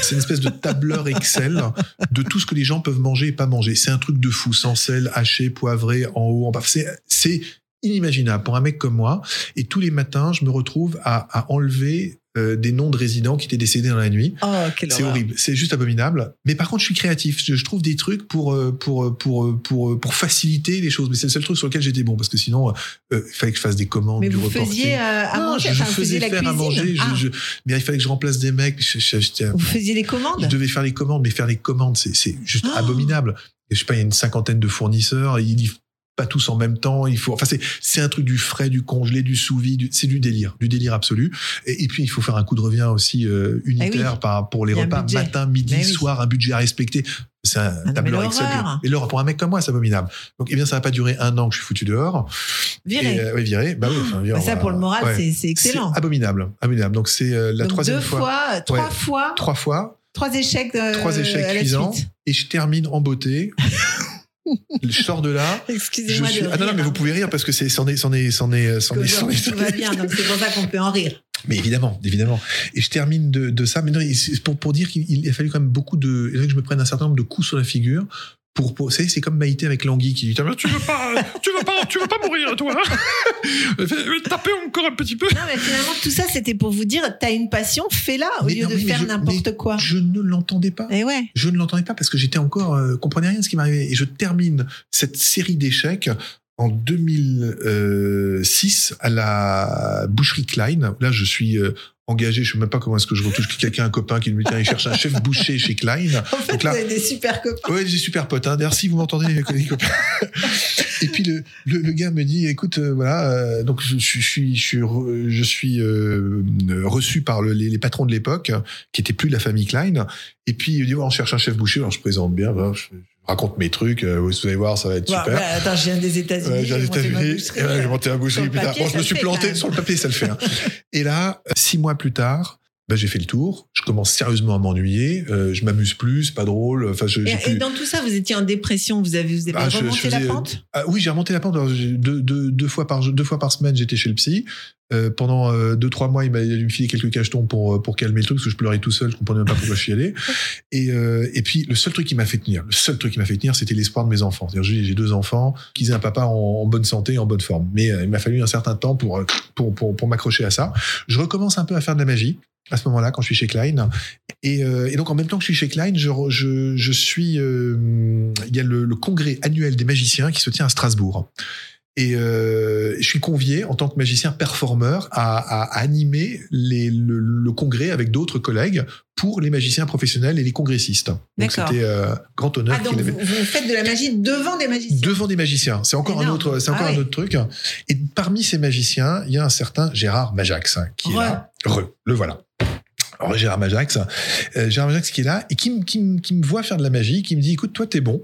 C'est une espèce de tableur Excel de tout ce que les gens peuvent manger et pas manger. C'est un truc de fou, sans sel, haché, poivré, en haut, en bas. C'est, inimaginable pour un mec comme moi. Et tous les matins, je me retrouve à enlever euh, des noms de résidents qui étaient décédés dans la nuit. Oh, C'est horrible, c'est juste abominable. Mais par contre, je suis créatif. Je, je trouve des trucs pour euh, pour pour pour pour faciliter les choses. Mais c'est le seul truc sur lequel j'étais bon parce que sinon, euh, il fallait que je fasse des commandes, Mais du vous reporting. faisiez euh, à Non, manger, je, enfin, faisais faire cuisine. à manger. Ah, je- mais il fallait que je remplace des mecs. Vous faisiez les commandes je devais faire les commandes, mais faire les commandes, c'est c'est juste Oh. abominable. Je sais pas, il y a une cinquantaine de fournisseurs, ils livrent pas tous en même temps. Il faut, enfin, c'est c'est un truc du frais, du congelé, du sous vide. C'est du délire, du délire absolu. Et, et puis il faut faire un coup de revient aussi euh, unitaire par pour les repas matin, midi, Mais oui. soir, un budget à respecter. C'est un Ah tableur Excel. Et l'horreur pour un mec comme moi, c'est abominable. Donc, eh bien, ça va pas durer un an que je suis foutu dehors. Viré. Et, euh, ouais, viré. Bah oui. enfin, Bah, ça, va- pour le moral, ouais. c'est- c'est excellent. C'est abominable, abominable. Donc c'est euh, la Donc troisième deux fois, fois, trois Ouais. fois, trois fois. trois échecs. euh, trois échecs cuisants et je termine en beauté. je sors de là. Excusez-moi suis... Ah non, non, mais vous pouvez rire parce que c'est, c'en est, c'en est, c'en est, c'en est, c'en est- Tout va bien, donc c'est pour ça qu'on peut en rire. Mais évidemment, évidemment. Et je termine de, de ça. Mais non, pour, pour dire qu'il il a fallu quand même beaucoup de, il que je me prenne un certain nombre de coups sur la figure. Pour, pour, vous savez, c'est comme Maïté avec Langui qui dit, tu veux pas, tu veux pas, tu veux pas mourir, toi. hein Taper encore un petit peu. Non, mais finalement, tout ça, c'était pour vous dire, t'as une passion, fais-la au Mais lieu non, de faire n'importe quoi. Je ne l'entendais pas. Et ouais. je ne l'entendais pas parce que j'étais encore euh, comprenais rien de ce qui m'arrivait et je termine cette série d'échecs en 2006 à la boucherie Klein là je suis euh, engagé je sais même pas comment est-ce que je retouche quelqu'un un copain qui me dit il cherche un chef boucher chez Klein En fait, Donc là- vous avez des super copains. Ouais, j'ai super pote. Hein. D'ailleurs, si vous m'entendez, les copains. Et puis le, le, le gars me dit, écoute, euh, voilà, euh, donc je, suis, je suis, je suis, re- je suis euh, reçu par le- les, les patrons de l'époque, qui étaient plus de la famille Klein. Et puis il me dit, ouais, on cherche un chef boucher. Alors je présente bien, je raconte mes trucs. euh, vous allez voir, ça va être Bon, super. bah, attends, je viens des États-Unis. Ouais, j'ai monté ma États-Unis, j'ai monté un boucherie. putain. Bon, je ça me suis planté même. sur le papier, ça le fait. hein. Et là, six mois plus tard, bah, j'ai fait le tour. Je commence sérieusement à m'ennuyer. Euh, je m'amuse plus, c'est pas drôle. Enfin, je, Et, plus... et dans tout ça, vous étiez en dépression, vous avez, vous avez Ah, je- remonté je la faisais- pente? Ah oui, j'ai remonté la pente. Alors, j'ai deux, deux, deux fois par deux fois par semaine, j'étais chez le psy. Euh, pendant euh, deux trois mois, il m'a filer quelques cachetons pour euh, pour calmer le truc parce que je pleurais tout seul, je comprenais même pas pourquoi je suis allé. Et euh, et puis le seul truc qui m'a fait tenir, le seul truc qui m'a fait tenir, c'était l'espoir de mes enfants. C'est-à-dire j'ai deux enfants qui aient un papa en, en bonne santé, en bonne forme. Mais euh, il m'a fallu un certain temps pour euh, pour pour, pour m'accrocher à ça. Je recommence un peu à faire de la magie à ce moment-là quand je suis chez Klein. Et, euh, et donc en même temps que je suis chez Klein, je, je, je suis. euh, il y a le, le congrès annuel des magiciens qui se tient à Strasbourg. Et euh, je suis convié en tant que magicien performeur à, animer les, le, le congrès avec d'autres collègues pour les magiciens professionnels et les congressistes. Donc c'était euh, grand honneur Ah, donc vous, avait vous faites de la magie devant des magiciens devant des magiciens. C'est encore un autre, c'est encore Ah un ouais. autre truc. Et parmi ces magiciens, il y a un certain Gérard Majax hein, qui est là. Re, le voilà. Alors, Gérard Majax, euh, Gérard Majax qui est là et qui, qui me voit faire de la magie, qui me dit écoute, toi, t'es bon.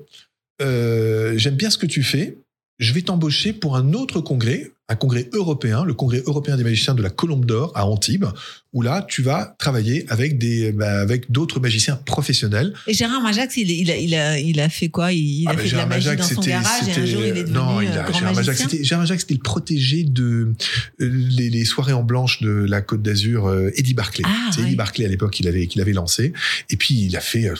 Euh, J'aime bien ce que tu fais. Je vais t'embaucher pour un autre congrès, un congrès européen, le congrès européen des magiciens de la Colombe d'Or à Antibes, où là, tu vas travailler avec des, bah, avec d'autres magiciens professionnels Et Gérard Majax, il, il, a, il, a, il a fait quoi? Il, il a Ah, bah, fait de la Gérard magie Majax, dans son c'était- garage et un jour il est devenu non, il a- grand Gérard Majax, c'était Gérard Majax, c'était le protégé de euh, les, les soirées en blanche de la Côte d'Azur, euh, Eddie Barclay. Ah, C'est ouais. Eddie Barclay à l'époque qu'il avait qu'il avait lancé. Et puis il a fait euh,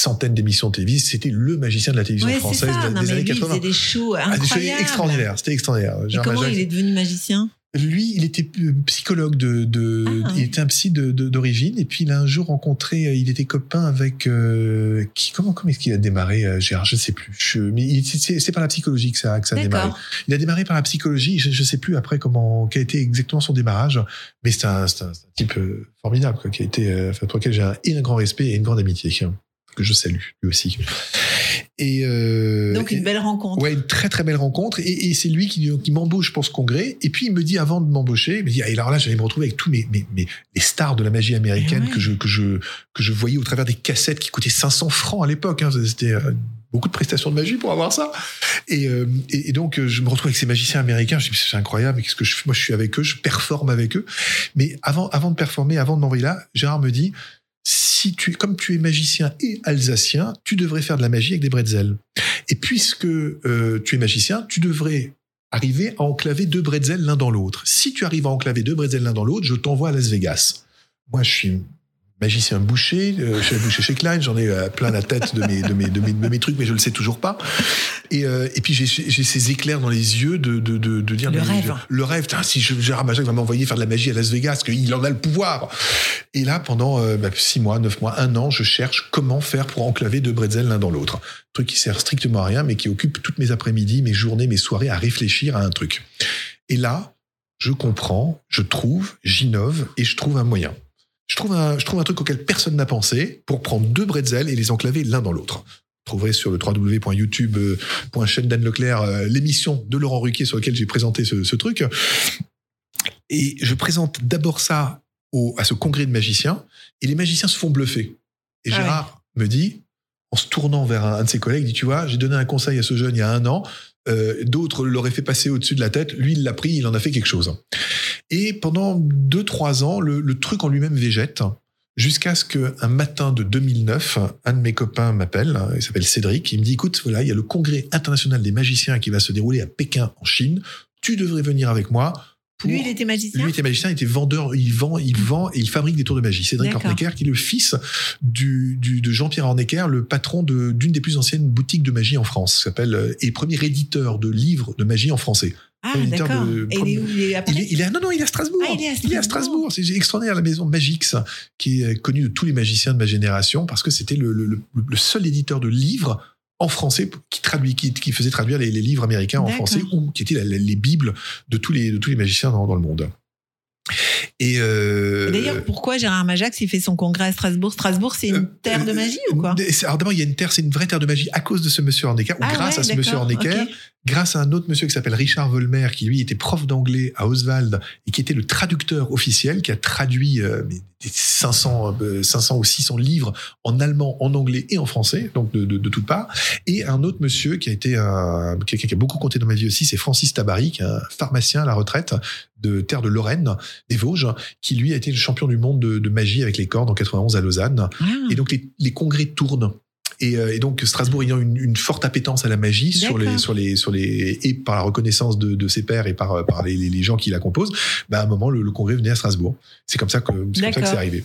centaines d'émissions télévisées. C'était le magicien de la télévision Ouais, française ça. des, Non, des mais années lui, il 80. faisait des shows Ah, incroyables. extraordinaires. C'était extraordinaire. Et comment il est devenu magicien? Lui, il était psychologue de, de Ah, il était un psy de- de- d'origine et puis il a un jour rencontré, euh, il était copain avec euh, qui comment comment est-ce qu'il a démarré euh, Gérard, je sais plus. Je- mais il- c'est- par la psychologie que ça que ça a démarré. Il a démarré par la psychologie, je, je sais plus après comment quel a été exactement son démarrage, mais c'est un, type formidable quoi, qui a été euh, pour lequel j'ai un, et un grand respect et une grande amitié que je salue lui aussi. Et euh, Donc, une belle rencontre. Ouais, une très très belle rencontre. Et, et c'est lui qui, qui m'embauche pour ce congrès. Et puis il me dit avant de m'embaucher, il me dit, ah, et alors là, j'allais me retrouver avec tous mes, mes, mes les stars de la magie américaine Eh ouais. que je que je que je voyais au travers des cassettes qui coûtaient 500 francs à l'époque. Hein. C'était euh, beaucoup de prestations de magie pour avoir ça. Et, euh, et, et donc je me retrouve avec ces magiciens américains. Je dis, c'est incroyable. Qu'est-ce que je fais? Moi, je suis avec eux, je performe avec eux. Mais avant avant de performer, avant de m'envoyer là, Gérard me dit. Si tu, comme tu es magicien et alsacien, tu devrais faire de la magie avec des bretzels. Et puisque euh, tu es magicien, tu devrais arriver à enclaver deux bretzels l'un dans l'autre. Si tu arrives à enclaver deux bretzels l'un dans l'autre, je t'envoie à Las Vegas. Moi, je suis magicien boucher, euh, je suis boucher chez Klein, j'en ai euh, plein la tête de mes, de, mes, de, mes, de mes trucs, mais je le sais toujours pas. Et, euh, et puis j'ai ces éclairs dans les yeux de, de, de, de dire... Le mais rêve. je- le rêve, si je- Gérard Majac va m'envoyer faire de la magie à Las Vegas, qu'il en a le pouvoir. Et là, pendant euh, bah, six mois, neuf mois, un an, je cherche comment faire pour enclaver deux bretzels l'un dans l'autre. Truc qui sert strictement à rien, mais qui occupe toutes mes après-midi, mes journées, mes soirées à réfléchir à un truc. Et là, je comprends, je trouve, j'innove et je trouve un moyen. Je trouve un, je trouve un truc auquel personne n'a pensé pour prendre deux bretzels et les enclaver l'un dans l'autre. Vous trouverez sur le www.youtube.chaîne d'Anne Leclerc euh, l'émission de Laurent Ruquier sur laquelle j'ai présenté ce, ce truc. Et je présente d'abord ça au, à ce congrès de magiciens et les magiciens se font bluffer. Et Ah Gérard me dit, en se tournant vers un, un de ses collègues, il dit, tu vois, j'ai donné un conseil à ce jeune il y a un an, euh, d'autres l'auraient fait passer au-dessus de la tête, lui il l'a pris, il en a fait quelque chose. Et pendant deux, trois ans, le, le truc en lui-même végète, jusqu'à ce qu'un matin de 2009, un de mes copains m'appelle, hein, il s'appelle Cédric, il me dit, écoute, voilà, il y a le congrès international des magiciens qui va se dérouler à Pékin, en Chine, tu devrais venir avec moi. Pour... Lui, il était magicien. Lui était magicien, il était vendeur, il vend, il vend et il fabrique des tours de magie. Cédric D'accord. Ornecker, qui est le fils du, du- de Jean-Pierre Ornecker, le patron de- d'une des plus anciennes boutiques de magie en France, s'appelle euh, et premier éditeur de livres de magie en français. Ah, d'accord. de- il est où Il est après Il est, il est- non non, il est à Strasbourg. Ah, il est à Il à Strasbourg. C'est extraordinaire la maison Magix, qui est connue de tous les magiciens de ma génération parce que c'était le- le seul éditeur de livres en français qui traduit, qui, qui faisait traduire les, les livres américains en français ou qui étaient la- la- les bibles de tous les de tous les magiciens dans, dans le monde. Et, euh, Et D'ailleurs, pourquoi Gérard Majax, il fait son congrès à Strasbourg? Strasbourg, c'est une euh, terre de euh, magie ou quoi? c'est- Alors d'abord, il y a une terre, c'est une vraie terre de magie à cause de ce monsieur Hornecker, ou Ah grâce ouais, à ce monsieur ok. grâce à un autre monsieur qui s'appelle Richard Volmer, qui lui était prof d'anglais à Oswald et qui était le traducteur officiel, qui a traduit euh, mais des 500, euh, 500 ou 600 livres en allemand, en anglais et en français, donc de, de, de toutes parts. Et un autre monsieur qui a été un, quelqu'un qui a beaucoup compté dans ma vie aussi, c'est Francis Tabary, qui est un pharmacien à la retraite de terre de Lorraine, des Vosges, qui lui a été le champion du monde de, de magie avec les cordes en 91 à Lausanne. Ah, Et donc les, les congrès tournent. Et, euh, et donc Strasbourg ayant une, une forte appétence à la magie sur les, sur les, sur les, et par la reconnaissance de, de ses pairs et par, euh, par les, les- gens qui la composent, bah à un moment le, le congrès venait à Strasbourg. C'est comme ça que c'est comme ça que c'est arrivé.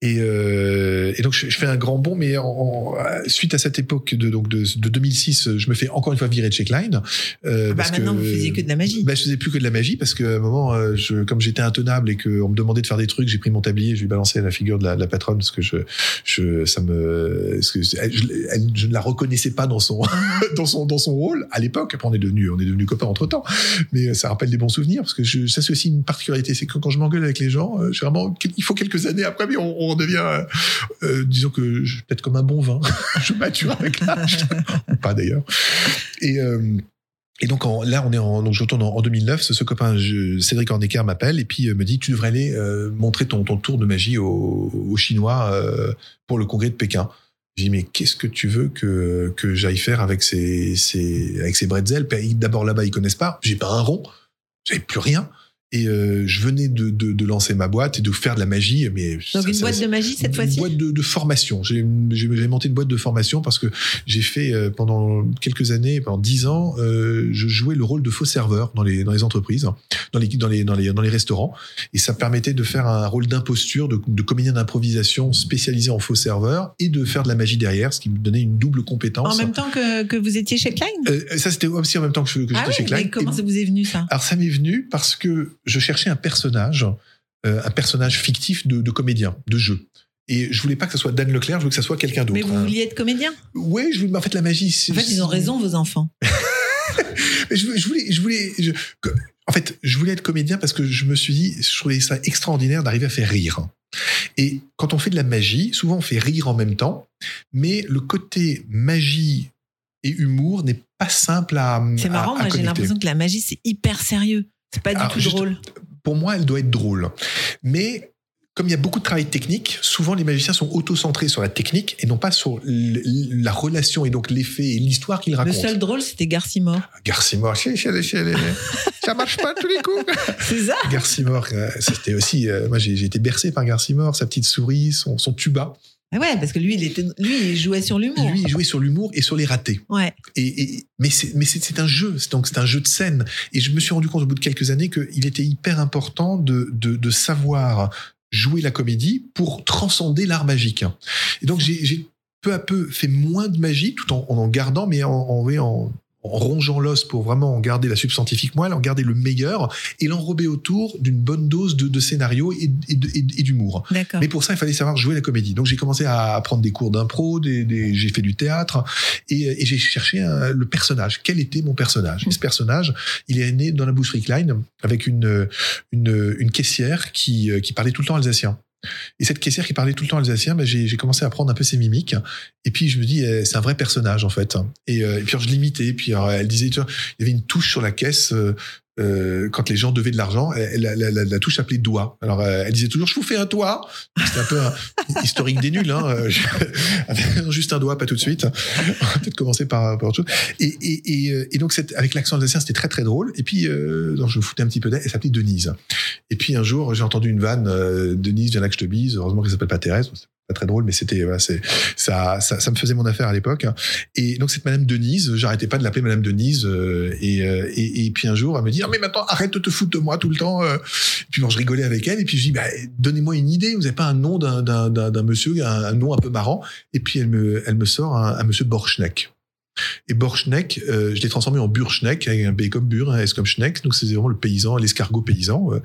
Et, euh, et donc je, je fais un grand bond, mais en, en- suite à cette époque de, donc de, de 2006, je me fais encore une fois virer de chez Klein. euh, bah, parce maintenant, que, vous faisiez que de la magie. bah, je faisais plus que de la magie parce qu'à un moment, euh, je, comme j'étais intenable et qu'on me demandait de faire des trucs, j'ai pris mon tablier, je lui à la figure de la, de la patronne parce que je, je, ça me, parce que je, elle- je ne la reconnaissais pas dans son, dans son, dans son rôle à l'époque. Après, on est devenu, on est devenu copains entre temps, mais ça rappelle des bons souvenirs parce que je, ça c'est aussi une particularité, c'est que quand je m'engueule avec les gens, euh, généralement, il faut quelques années après, mais on, on devient, euh, euh, disons que peut-être comme un bon vin, je mature avec l'âge, pas d'ailleurs. Et euh, donc là, on est en, donc je retourne en, en 2009. Ce, copain Cédric Ornecker m'appelle et puis me dit tu devrais aller montrer ton, tour de magie aux, Chinois pour le congrès de Pékin. Je dis mais qu'est-ce que tu veux que que j'aille faire avec ces, ces avec ces bretzels? D'abord là-bas ils connaissent pas. J'ai pas un rond. J'avais plus rien. Et euh, je venais de, de, de lancer ma boîte et de faire de la magie. Mais ça- Donc une ça- boîte de magie cette une fois-ci boîte de, de formation. J'ai monté une boîte de formation parce que j'ai fait euh, pendant quelques années, pendant dix ans, euh, je jouais le rôle de faux serveur dans les, dans les entreprises, dans les, dans, les, dans, les, dans les restaurants. Et ça permettait de faire un rôle d'imposture, de, de comédien d'improvisation spécialisé en faux serveur et de faire de la magie derrière, ce qui me donnait une double compétence. En même temps que, que vous étiez chez Klein? Euh, ça, c'était aussi en même temps que, que Ah j'étais oui, chez Klein. mais comment Et- ça vous est venu ça? Alors ça m'est venu parce que je cherchais un personnage, euh, un personnage fictif de, de comédien, de jeu. Et je voulais pas que ce soit Dan Leclerc, je voulais que ça soit quelqu'un d'autre. Mais vous hein. vouliez être comédien? Ouais, je voulais, mais en fait la magie. En fait, ils ont raison, vos enfants. Mais je, je voulais, je voulais, je- en fait, je voulais être comédien parce que je me suis dit, je trouvais ça extraordinaire d'arriver à faire rire. Et quand on fait de la magie, souvent on fait rire en même temps, mais le côté magie et humour n'est pas simple à. C'est marrant, à moi j'ai l'impression que la magie c'est hyper sérieux. C'est pas du Alors, tout juste- drôle. pour moi, elle doit être drôle. Mais comme il y a beaucoup de travail technique, souvent les magiciens sont auto-centrés sur la technique et non pas sur la relation et donc l'effet et l'histoire qu'ils Le racontent. seul drôle c'était Garcimore. Garcimore, chez les- ça marche pas tous les coups. C'est ça Garcimore, euh, c'était aussi. euh, moi, j'ai j'ai été bercé par Garcimore, sa petite souris, son, son tuba. Ah Ouais, parce que lui il, était, lui, il jouait sur l'humour. Lui, il jouait sur l'humour et sur les ratés. Ouais. Et, et- mais c'est mais un jeu, c'est donc c'est un jeu de scène. Et je me suis rendu compte au bout de quelques années qu'il était hyper important de, de, de savoir jouer la comédie pour transcender l'art magique. Et donc j'ai j'ai peu à peu fait moins de magie, tout en en, en gardant, mais en, en, en- en rongeant l'os pour vraiment en garder la substantifique moelle, en garder le meilleur et l'enrober autour d'une bonne dose de, de scénario et, et et- et d'humour. Mais pour ça, il fallait savoir jouer la comédie. Donc j'ai commencé à prendre des cours d'impro, des, des- j'ai fait du théâtre et, j'ai cherché un- le personnage. Quel était mon personnage? Et ce personnage, il est né dans la boucherie Klein avec une, une, une caissière qui, qui parlait tout le temps alsacien. Et cette caissière qui parlait tout le temps alsacien, ben, j'ai commencé à apprendre un peu ses mimiques. Et puis je me dis, eh, c'est un vrai personnage en fait. Et, euh, puis je l'imitais. Puis elle disait, tu vois, il y avait une touche sur la caisse. euh, euh, quand les gens devaient de l'argent, elle- la, la- la- la touche s'appelait doigt. Alors euh, elle disait toujours, je vous fais un toit. C'était un peu un historique des nuls. Hein. Juste un doigt, pas tout de suite. On va peut-être commencer par, par autre chose. Et, et, et, euh, et donc avec l'accent alsacien, c'était très très drôle. Et puis euh, donc, je me foutais un petit peu d'elle. Elle s'appelait Denise. Et puis un jour, j'ai entendu une vanne. euh, Denise, viens là que je te bise. Heureusement qu'elle s'appelle pas Thérèse. Pas très drôle, mais c'était voilà, c'est ça, ça, ça me faisait mon affaire à l'époque. Et donc cette Madame Denise, j'arrêtais pas de l'appeler Madame Denise. euh, et, euh, et, et puis un jour, elle me dit ah mais maintenant arrête de te foutre de moi tout le temps. euh. Et puis bon, je rigolais avec elle. Et puis je dis bah, donnez-moi une idée. Vous avez pas un nom d'un d'un d'un monsieur, un, nom un peu marrant. Et puis elle me elle me sort un, un monsieur Borchneck. Et Borchneck, euh, je l'ai transformé en Burschneck, avec un B comme Bur, un S comme Schneck, donc c'est vraiment le paysan, l'escargot paysan. euh.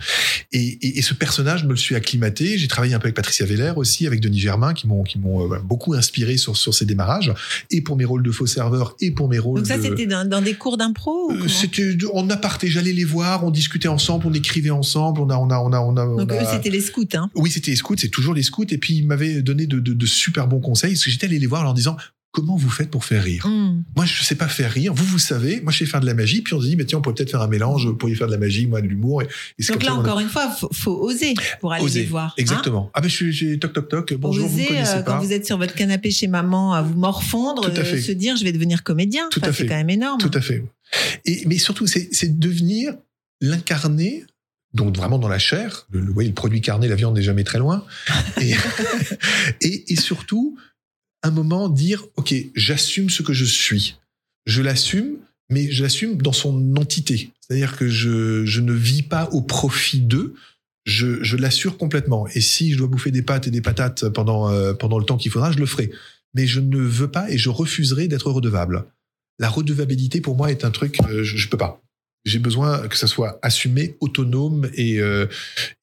Et, et, et ce personnage, je me le suis acclimaté. J'ai travaillé un peu avec Patricia Veller aussi, avec Denis Germain, qui m'ont qui m'ont euh, beaucoup inspiré sur sur ces démarrages, et pour mes rôles de faux serveur, et pour mes rôles Donc ça de... c'était dans, dans des cours d'impro Euh, C'était en aparté, j'allais les voir, on discutait ensemble, on écrivait ensemble, on a, on a, on a, on a. on Donc a- eux c'était les scouts. Hein? oui, c'était les scouts, c'est toujours les scouts. Et puis, ils m'avaient donné de, de- de super bons conseils. Parce que j'étais allé les voir en leur disant Comment vous faites pour faire rire Hmm. Moi, je sais pas faire rire. Vous, vous savez. Moi, je sais faire de la magie. Puis, on se dit mais Tiens, on pourrait peut-être faire un mélange. Vous pourriez faire de la magie, moi, de l'humour. Et, et c'est Donc là ça qu'on a- encore une fois, faut, faut oser pour aller Oser. les voir. hein. Exactement. ah, ben, je suis j'ai toc, toc, toc. Bonjour, vous me Oser, connaissez euh, pas. quand vous êtes sur votre canapé chez maman à vous morfondre, Tout à fait. euh, se dire je vais devenir comédien. Tout Enfin, à c'est fait. quand même énorme. Tout à fait. Et, mais surtout, c'est c'est devenir l'incarné, donc vraiment dans la chair. Le, le, oui, le produit carné, la viande n'est jamais très loin. Et, et, et surtout, un moment, dire OK, j'assume ce que je suis. Je l'assume, mais je l'assume dans son entité. C'est-à-dire que je, je ne vis pas au profit d'eux. Je, je l'assure complètement. Et si je dois bouffer des pâtes et des patates pendant, euh, pendant le temps qu'il faudra, je le ferai. Mais je ne veux pas et je refuserai d'être redevable la redevabilité pour moi est un truc euh, je, je peux pas j'ai besoin que ça soit assumé autonome et euh,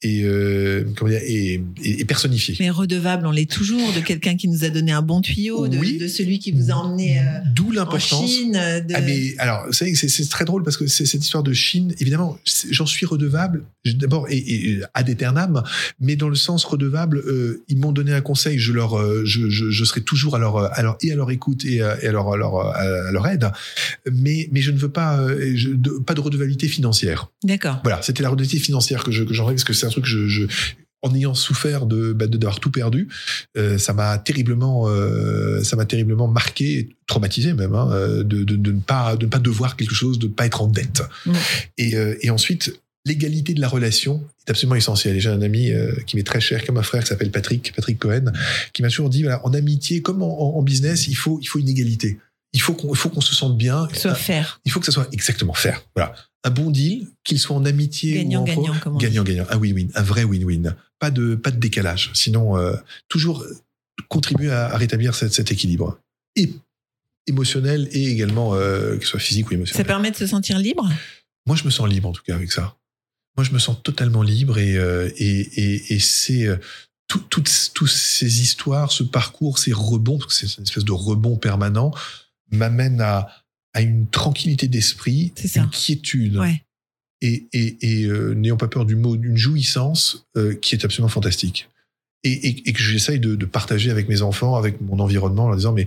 et, euh, comment dire, et, et, et personnifié Mais redevable, on l'est toujours de quelqu'un qui nous a donné un bon tuyau, de, Oui. de celui qui vous a emmené euh, d'où en Chine. De... Ah mais alors, vous savez, c'est c'est très drôle parce que c'est cette histoire de Chine, évidemment, j'en suis redevable d'abord et, et ad aeternam, mais dans le sens redevable, euh, ils m'ont donné un conseil, je leur, euh, je, je, je serai toujours à leur, euh, à leur et à leur écoute et à, et à leur, à leur, à leur aide, mais mais je ne veux pas, euh, je- de- pas de redevabilité financière. D'accord. Voilà, c'était la redevabilité financière que je que j'en rêve parce que c'est un truc que je, je en ayant souffert de bah, de- d'avoir tout perdu, euh, ça m'a terriblement, euh, ça m'a terriblement marqué, traumatisé même, hein, euh, de, de, de ne pas de ne pas devoir quelque chose, de ne pas être en dette. Et, euh, et ensuite, l'égalité de la relation est absolument essentielle. J'ai un ami qui m'est très cher, comme un frère, qui s'appelle Patrick, Patrick Cohen, qui m'a toujours dit, voilà, en amitié comme en, en- en business, il faut, il faut une égalité. Il faut qu'on il faut qu'on se sente bien. Soit faire. Il faut que ça soit exactement faire. Voilà. Un bon deal, qu'il soit en amitié Gagnant, ou en pro- gagnant, dit. gagnant, gagnant. Un win-win, un vrai win-win. Pas de, pas de décalage. Sinon, euh, toujours contribuer à, à rétablir cet, cet équilibre. Et émotionnel et également, euh, que ce soit physique ou Ça émotionnel. permet de se sentir libre? Moi, je me sens libre en tout cas avec ça. Moi, je me sens totalement libre et, euh, et, et, et c'est euh, tout- toutes, toutes ces histoires, ce parcours, ces rebonds, parce que c'est une espèce de rebond permanent, m'amènent à, à une tranquillité d'esprit, une quiétude Ouais. et, et, et euh, n'ayant pas peur du mot, d'une jouissance euh, qui est absolument fantastique. Et, et, que j'essaye de, de partager avec mes enfants, avec mon environnement, en leur disant, mais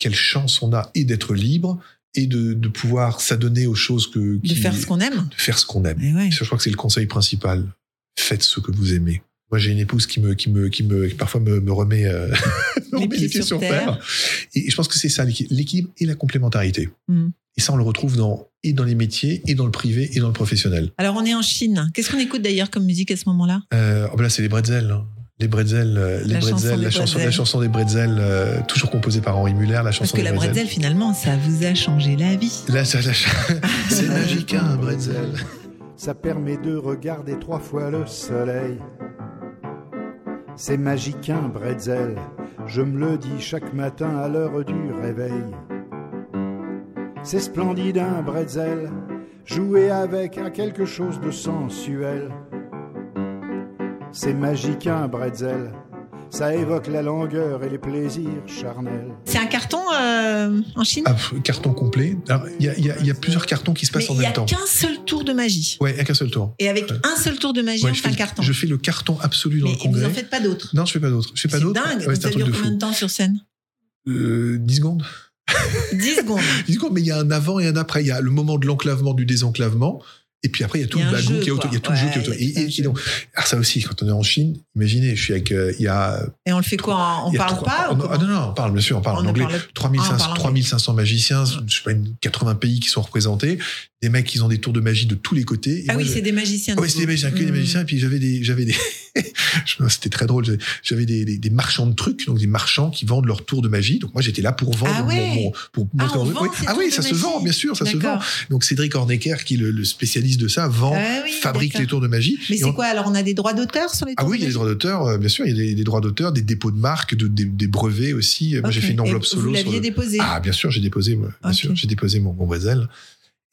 quelle chance on a et d'être libre et de, de pouvoir s'adonner aux choses que... De qui- faire ce qu'on aime. de faire ce qu'on aime. Ouais. Je crois que c'est le conseil principal. Faites ce que vous aimez. Moi, j'ai une épouse qui me, qui me, qui me, qui parfois me, me remet, euh, Les remet pieds sur terre. Et je pense que c'est ça, l'équi- l'équilibre et la complémentarité. Mm. Et ça, on le retrouve dans, et dans les métiers, et dans le privé, et dans le professionnel. Alors, on est en Chine. Qu'est-ce qu'on écoute d'ailleurs comme musique à ce moment-là? Euh, oh ben là, c'est les bretzels. hein. Les bretzels, euh, les La chanson bretzels, la chanson, la bretzels. chanson des bretzels, euh, toujours composée par Henri Muller, la chanson Parce que des la bretzel, finalement, ça vous a changé la vie. Là, ça- c'est magique, hein, un bretzel. Ça permet de regarder trois fois le soleil. C'est magique un bretzel, je me le dis chaque matin à l'heure du réveil. C'est splendide un bretzel, jouer avec a quelque chose de sensuel. C'est magique un bretzel, ça évoque la longueur et les plaisirs charnels. C'est un carton euh, en Chine Ah, carton complet. Il y a, il y a- il y a plusieurs cartons qui se Mais passent en il n'y même a temps. qu'un seul tour de magie. Ouais, avec un seul tour. Et avec Ouais. un seul tour de magie, Ouais, on je, fait fais un le, carton. je fais le carton absolu dans Mais le vous congrès. en faites pas d'autres. Non, je fais pas d'autres. Je fais pas C'est d'autres. dingue. Ouais, ça un truc dure de combien de temps sur scène Euh, 10 secondes. 10 secondes. 10 secondes, mais il y a un avant et un après. Il y a le moment de l'enclavement, du désenclavement. Et puis après, il y a tout le bagou qui est autour. Il y a tout le jeu qui est autour. Et, donc, alors ça aussi, quand on est en Chine, imaginez, je suis avec, euh, il y a. Et on le fait quoi On parle pas on- ah, non, non, on parle, bien sûr, on parle On en anglais. parle- 3500, Ah, on parle anglais. 3500 magiciens, je sais pas, une 80 pays qui sont représentés. Des mecs qui ont des tours de magie de tous les côtés. Et Ah moi, oui, c'est des magiciens. Du c'était des magiciens, que des Hmm. magiciens. Et puis j'avais des, j'avais des, c'était très drôle. j'avais- des, des, des marchands de trucs, donc des marchands qui vendent leurs tours de magie. Donc moi j'étais là pour vendre Ah mon- ouais. mon, pour Ah, vend oui. Ah oui, ça se magie. vend, bien sûr, ça se vend. Donc Cédric Hornecker, qui est le, le spécialiste de ça, vend, Ah oui, fabrique les tours de magie. Mais c'est on- quoi Alors, on a des droits d'auteur sur les Ah tours oui, de il y a des droits d'auteur, euh, bien sûr, il y a des, des droits d'auteur, des dépôts de marques, de, des, des brevets aussi. Moi j'ai fait une enveloppe Vous solo. sur l'aviez déposé Ah, bien sûr, j'ai déposé, bien sûr, j'ai déposé mon, mon.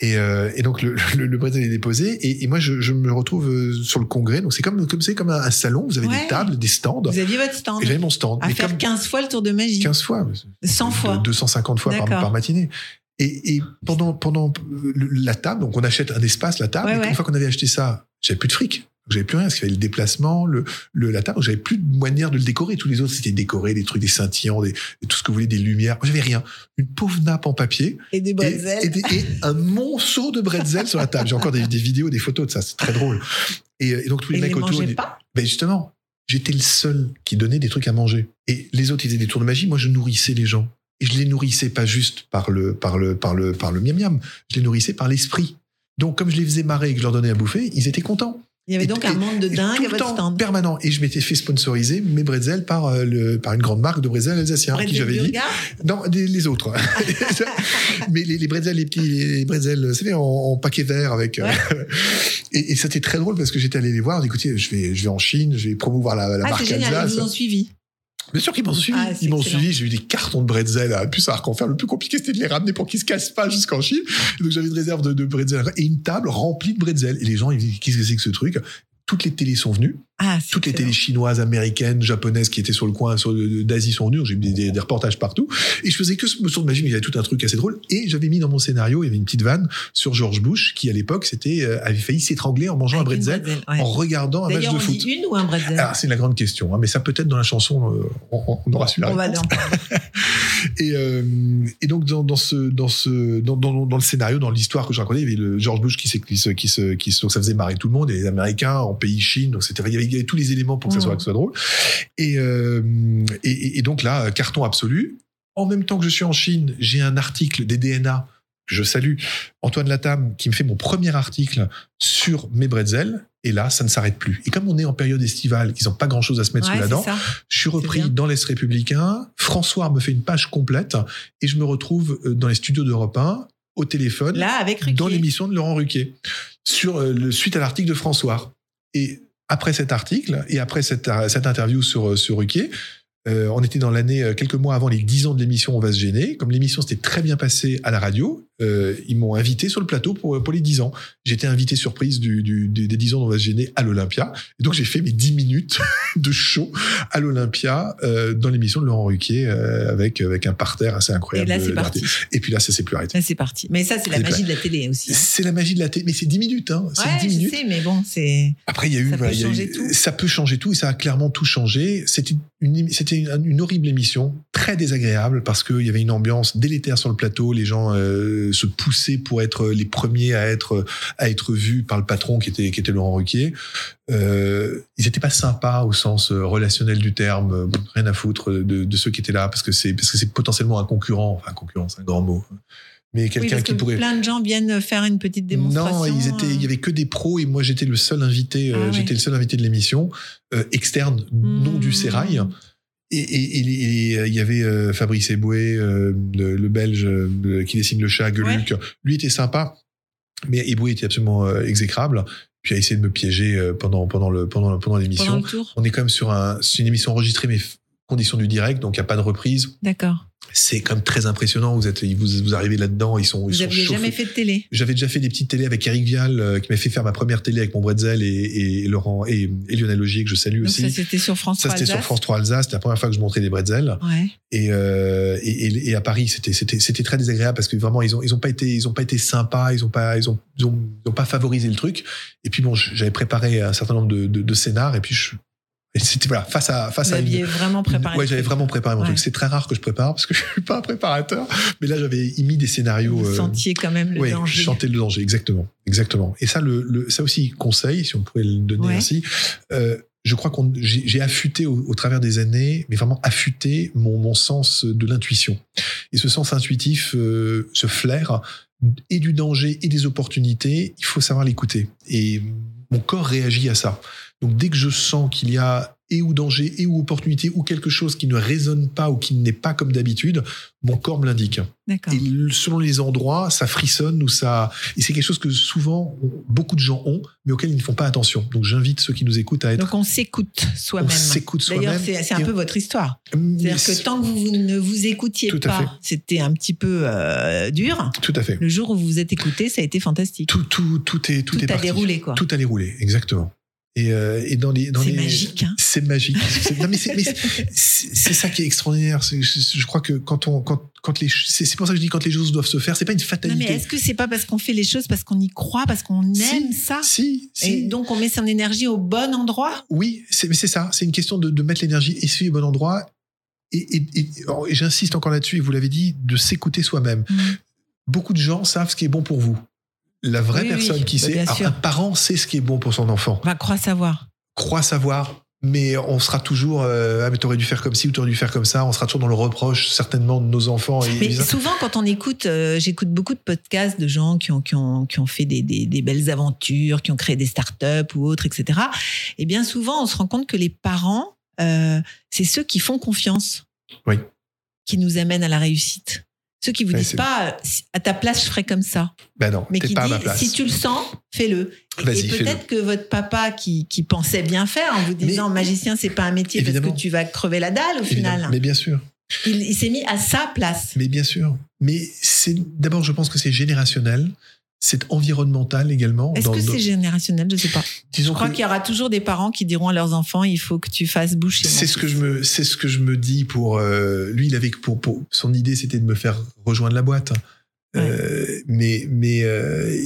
Et, euh, et donc le, le, le brésil est déposé et, et moi je, je me retrouve euh, sur le congrès. Donc c'est comme comme c'est comme un, un salon. Vous avez Ouais. des tables, des stands. Vous aviez votre stand j'avais mon stand. à mais faire comme 15 fois le tour de magie. 15 fois, 100 fois. 250 fois par, par matinée. Et, et pendant pendant le- la table, donc on achète un espace, la table. Ouais, et ouais. Une fois qu'on avait acheté ça, j'avais plus de fric. J'avais plus rien, parce qu'il y avait le déplacement, le, le, la table, j'avais plus de manière de le décorer. Tous les autres, c'était décoré, des trucs, des scintillants, des, tout ce que vous voulez, des lumières. Moi, j'avais rien. Une pauvre nappe en papier Et des et, bretzels. et des- et un monceau de bretzel sur la table. J'ai encore des, des vidéos, des photos de ça, c'est très drôle. Et, et donc tous les mecs les autour. pas? Ben justement, j'étais le seul qui donnait des trucs à manger. Et les autres, ils faisaient des tours de magie. Moi, je nourrissais les gens. Et je les nourrissais pas juste par le, par le, par le, par le miam miam. Je les nourrissais par l'esprit. Donc, comme je les faisais marrer et que je leur donnais à bouffer, ils étaient contents. Il y avait donc et- un monde de dingue tout à votre temps, stand. permanent. Et je m'étais fait sponsoriser mes bretzels par, euh, le, par une grande marque de bretzels alsaciens, qui Bretzel j'avais dit. Non, les, les autres. Mais les, les bretzels, les petits, les bretzels, vous savez, en, en paquet vert avec. euh, et, et c'était très drôle parce que j'étais allé les voir. Écoutez, je vais, je vais en Chine, je vais promouvoir la, la Ah, marque c'est génial, ils vous ont suivi. Bien sûr qu'ils m'ont suivi. Ah, ils m'ont suivi. J'ai eu des cartons de bretzel à plus savoir qu'en faire. Le plus compliqué, c'était de les ramener pour qu'ils se cassent pas jusqu'en Chine. Donc j'avais une réserve de, de bretzel et une table remplie de bretzel. Et les gens, ils disaient, qu'est-ce que c'est que ce truc? Toutes les télés sont venues. Ah, Toutes les télés chinoises, américaines, japonaises qui étaient sur le coin d'Asie sont venues. J'ai mis des, des- des reportages partout. Et je faisais que ce morceau de magie, mais il y avait tout un truc assez drôle. Et j'avais mis dans mon scénario, il y avait une petite vanne sur George Bush, qui à l'époque, c'était, euh, avait failli s'étrangler en mangeant Avec un bretzel, bretzel, ouais. en regardant un match de on foot. dit une ou un bretzel Ah, c'est la grande question, hein, mais ça peut-être dans la chanson, euh, on, on aura su la On va réponse. dans- Et, euh, et donc dans, dans ce dans ce dans, dans, dans le scénario, dans l'histoire que je racontais, il y avait le George Bush qui qui se qui se qui se donc ça faisait marrer tout le monde, et les Américains en pays Chine, donc c'était il y avait, tous les éléments pour que ça soit Mhm. que ce soit drôle. Et, euh, et et- donc là carton absolu. En même temps que je suis en Chine, j'ai un article des DNA que je salue, Antoine Latam, qui me fait mon premier article sur mes bretzels. Et là, ça ne s'arrête plus. Et comme on est en période estivale, qu'ils n'ont pas grand-chose à se mettre Ouais, sous la dent, ça. je suis repris dans l'Est républicain. François me fait une page complète et je me retrouve euh, dans les studios d'Europe 1 au téléphone Là, avec dans l'émission de Laurent Ruquier sur euh, le, suite à l'article de François. Et après cet article et après cette, euh, interview sur, euh, sur Ruquier, euh, on était dans l'année, quelques mois avant les 10 ans de l'émission On va se gêner. Comme l'émission s'était très bien passée à la radio, euh, ils m'ont invité sur le plateau pour, pour les 10 ans. J'étais invité surprise du, du- des, des 10 ans d'On va se gêner à l'Olympia. Et donc j'ai fait mes 10 minutes de show à l'Olympia euh, dans l'émission de Laurent Ruquier euh, avec, avec un parterre assez Et incroyable. là, c'est parti. Et puis là, ça s'est plus arrêté. Là, c'est parti. Mais ça, c'est la magie de la télé aussi. hein. C'est la magie de la télé, mais c'est 10 minutes. Hein. C'est Ouais, 10 je minutes. sais, mais bon, c'est. Après, il y a eu, Ça voilà, peut changer eu- tout. ça peut changer tout et ça a clairement tout changé. C'était une, émi- c'était une, une horrible émission, très désagréable parce qu'il y avait une ambiance délétère sur le plateau. Les gens euh, se poussaient pour être les premiers à être à être vus par le patron qui était qui était Laurent Ruquier. Euh, ils n'étaient pas sympas au sens euh, relationnel du terme. euh, rien à foutre de, de ceux qui étaient là parce que c'est parce que c'est potentiellement un concurrent. Enfin, concurrent, c'est un grand mot. Mais Oui, quelqu'un parce qui que pourrait. plein de gens viennent faire une petite démonstration. Non, ils étaient, il y avait que des pros et moi j'étais le seul invité, Ah ouais. j'étais le seul invité de l'émission euh, externe, non Mmh. du Sérail. Et, euh, il y avait euh, Fabrice Eboué, euh, le, le Belge qui dessine le chat, Geluc. Lui était sympa, mais Eboué était absolument exécrable. Puis a essayé de me piéger pendant pendant le pendant pendant l'émission. On est quand même sur un, une émission enregistrée mais conditions du direct, donc il n'y a pas de reprise. D'accord. C'est quand même très impressionnant. Vous êtes, vous, vous arrivez là-dedans, ils sont, ils Vous sont chauffés. jamais fait de télé. J'avais déjà fait des petites télés avec Eric Vial, euh, qui m'a fait faire ma première télé avec mon Bretzel et, et Laurent et, et Lionel Logier, que je salue Donc aussi. ça, c'était sur France Ça, 3 c'était sur Alsace. France 3 Alsace. C'était la première fois que je montrais des Bretzels. Ouais. Et, euh, et, et- à Paris, c'était, c'était, c'était très désagréable parce que vraiment, ils ont, ils ont pas été, ils ont pas été sympas, ils ont pas, ils ont, ils ont, ils ont pas favorisé le truc. Et puis bon, j'avais préparé un certain nombre de, de, de scénars et puis je, c'était voilà, face à, face Vous à une- aviez vraiment préparé. Ouais, j'avais vraiment préparé mon Ouais. truc. C'est très rare que je prépare parce que je suis pas un préparateur. Mais là, j'avais émis des scénarios. Vous euh, sentiez quand même le oui, danger. chanter le danger, exactement, exactement. Et ça, le, le- ça aussi, conseil, si on pouvait le donner Ouais. ainsi. euh, je crois qu'on, j'ai j'ai affûté au, au travers des années, mais vraiment affûté mon, mon sens de l'intuition. Et ce sens intuitif, euh, ce flair et du danger et des opportunités, il faut savoir l'écouter. Et mon corps réagit à ça. Donc dès que je sens qu'il y a et ou danger et ou opportunité ou quelque chose qui ne résonne pas ou qui n'est pas comme d'habitude, mon corps me l'indique. Et selon les endroits, ça frissonne ou ça. Et c'est quelque chose que souvent on- beaucoup de gens ont, mais auquel ils ne font pas attention. Donc j'invite ceux qui nous écoutent à être. Donc on s'écoute on soi-même. s'écoute D'ailleurs, soi-même. c'est c'est un peu on- votre histoire. Mais C'est-à-dire que tant que vous ne vous écoutiez Tout pas, c'était un petit peu euh, dur. Tout à fait. Le jour où vous vous êtes écouté, ça a été fantastique. Tout, tout, tout est tout, Tout est a parti. déroulé, quoi. Tout a déroulé, exactement. Et, euh, et dans les dans C'est les magique, hein. c'est magique. C'est- non mais c'est mais c'est- c'est ça qui est extraordinaire. C'est- Je, je crois que quand on quand quand les c'est c'est pour ça que je dis quand les choses doivent se faire, c'est pas une Non, fatalité. mais est-ce que c'est pas parce qu'on fait les choses, parce qu'on y croit, parce qu'on aime ça Si, si. Et donc on met son énergie au bon endroit? Oui, c'est mais c'est ça. C'est une question de, de mettre l'énergie suivre au bon endroit. Et, et- et- et j'insiste encore là-dessus, et vous l'avez dit, de s'écouter soi-même. Mm. Beaucoup de gens savent ce qui est bon pour vous. La vraie Oui, oui, personne qui bah, sait, alors, un parent sait ce qui est bon pour son enfant, va croire savoir. croit savoir, mais on sera toujours, euh, ah mais t'aurais dû faire comme ci ou t'aurais dû faire comme ça. On sera toujours dans le reproche certainement de nos enfants. Et, Mais souvent, quand on écoute, euh, j'écoute beaucoup de podcasts de gens qui ont, qui ont, qui ont fait des, des, des belles aventures, qui ont créé des startups ou autres, etc. Et bien souvent, on se rend compte que les parents, euh, c'est ceux qui font confiance. Oui. Qui nous amènent à la réussite. Ceux qui vous disent pas, à ta place, je ferais comme ça. ben non, Mais qui pas place. si tu le sens, fais-le. Et- Vas-y, Et peut-être que votre papa qui, qui pensait bien faire en vous disant magicien, c'est pas un métier Évidemment. parce que tu vas crever la dalle au Évidemment. final. Mais bien sûr. Il, il s'est mis à sa place. Mais bien sûr. Mais c'est d'abord, je pense que c'est générationnel. C'est environnemental également. Est-ce que c'est générationnel? Je sais pas. disons Je crois qu'il y aura toujours des parents qui diront à leurs enfants il faut que tu fasses boucher. C'est ce que je me, c'est ce que je me dis pour euh, lui. Il avait pour, pour son idée, c'était de me faire rejoindre la boîte. Euh, mais mais euh,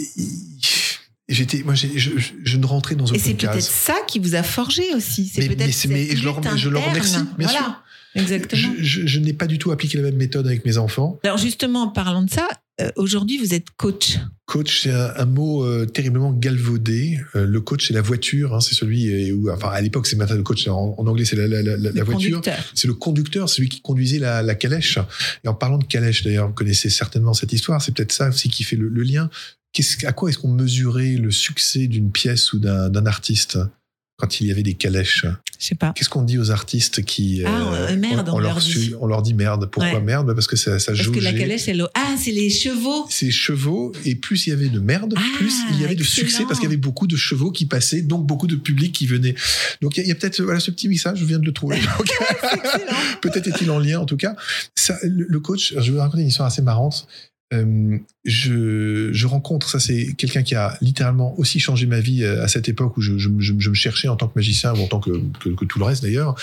j'étais, moi, je, je, je ne rentrais dans Et aucune c'est peut-être case. ça qui vous a forgé aussi. C'est peut-être mais mais je leur- je remercie, bien voilà. sûr. Exactement. Je, je- je n'ai pas du tout appliqué la même méthode avec mes enfants. Alors justement, en parlant de ça, euh, aujourd'hui, vous êtes coach. Coach, c'est un, un mot euh, terriblement galvaudé. Euh, le coach, c'est la voiture. hein, c'est celui où, enfin, à l'époque, c'est maintenant le coach. En, en anglais, c'est la, la, la, la le voiture. conducteur. C'est le conducteur, celui qui conduisait la, calèche. Et en parlant de calèche, d'ailleurs, vous connaissez certainement cette histoire. C'est peut-être ça aussi qui fait le, le lien. À quoi est-ce qu'on mesurait le succès d'une pièce ou d'un artiste? Quand il y avait des calèches Je sais pas. Qu'est-ce qu'on dit aux artistes qui Ah, euh, merde, on leur dit. on leur dit merde. Pourquoi Ouais. merde? Parce que ça, ça Parce joue. que la calèche, elle. Ah, c'est les chevaux. Ces chevaux, et plus il y avait de merde, Ah, plus il y avait de succès parce qu'il y avait beaucoup de chevaux qui passaient, donc beaucoup de public qui venait. Donc il y a, peut-être voilà ce petit message, je viens de le trouver. Peut-être est-il en lien en tout cas. Ça, le, le coach, je vais vous raconter une histoire assez marrante. Euh, je, je rencontre, ça c'est quelqu'un qui a littéralement aussi changé ma vie euh, à cette époque où je, je, je- me cherchais en tant que magicien ou en tant que, que, que tout le reste d'ailleurs.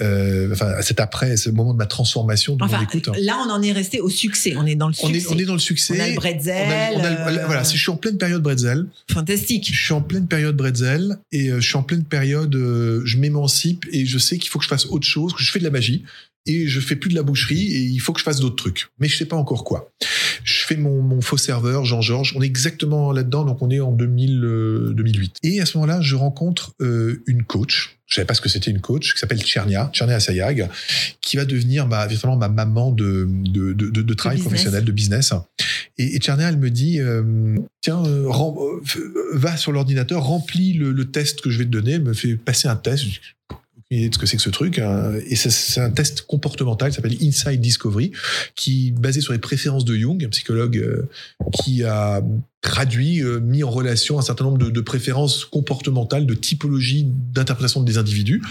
Euh, enfin, c'est après, ce moment de ma transformation Enfin, écoute. hein. là, on en est resté au succès. On est dans le On succès. est, on est dans le succès. On a le bretzel, On a- on a le- euh, Voilà, c'est- je suis en pleine période bretzel. Fantastique. Je suis en pleine période bretzel et euh, je suis en pleine période, euh, je m'émancipe et je sais qu'il faut que je fasse autre chose, que je fais de la magie et je fais plus de la boucherie et il faut que je fasse d'autres trucs. Mais je sais pas encore quoi. Je fais mon, mon faux serveur, Jean-Georges. On est exactement là-dedans, donc on est en 2000, euh, 2008. Et à ce moment-là, je rencontre euh, une coach. Je savais pas ce que c'était une coach qui s'appelle Tchernia, Tchernia Assayag, qui va devenir ma, ma maman de, de, de, de- de travail business. professionnel, de business. Et, et Tchernia, elle me dit, euh, tiens, rem- va sur l'ordinateur, remplis le, le test que je vais te donner, elle me fait passer un test. Je dis, aucune idée de ce que c'est que ce truc. hein. Et c'est- un test comportemental qui s'appelle Inside Discovery, qui est basé sur les préférences de Jung, un psychologue euh, qui a traduit, euh, mis en relation un certain nombre de, de préférences comportementales, de typologies d'interprétation des individus.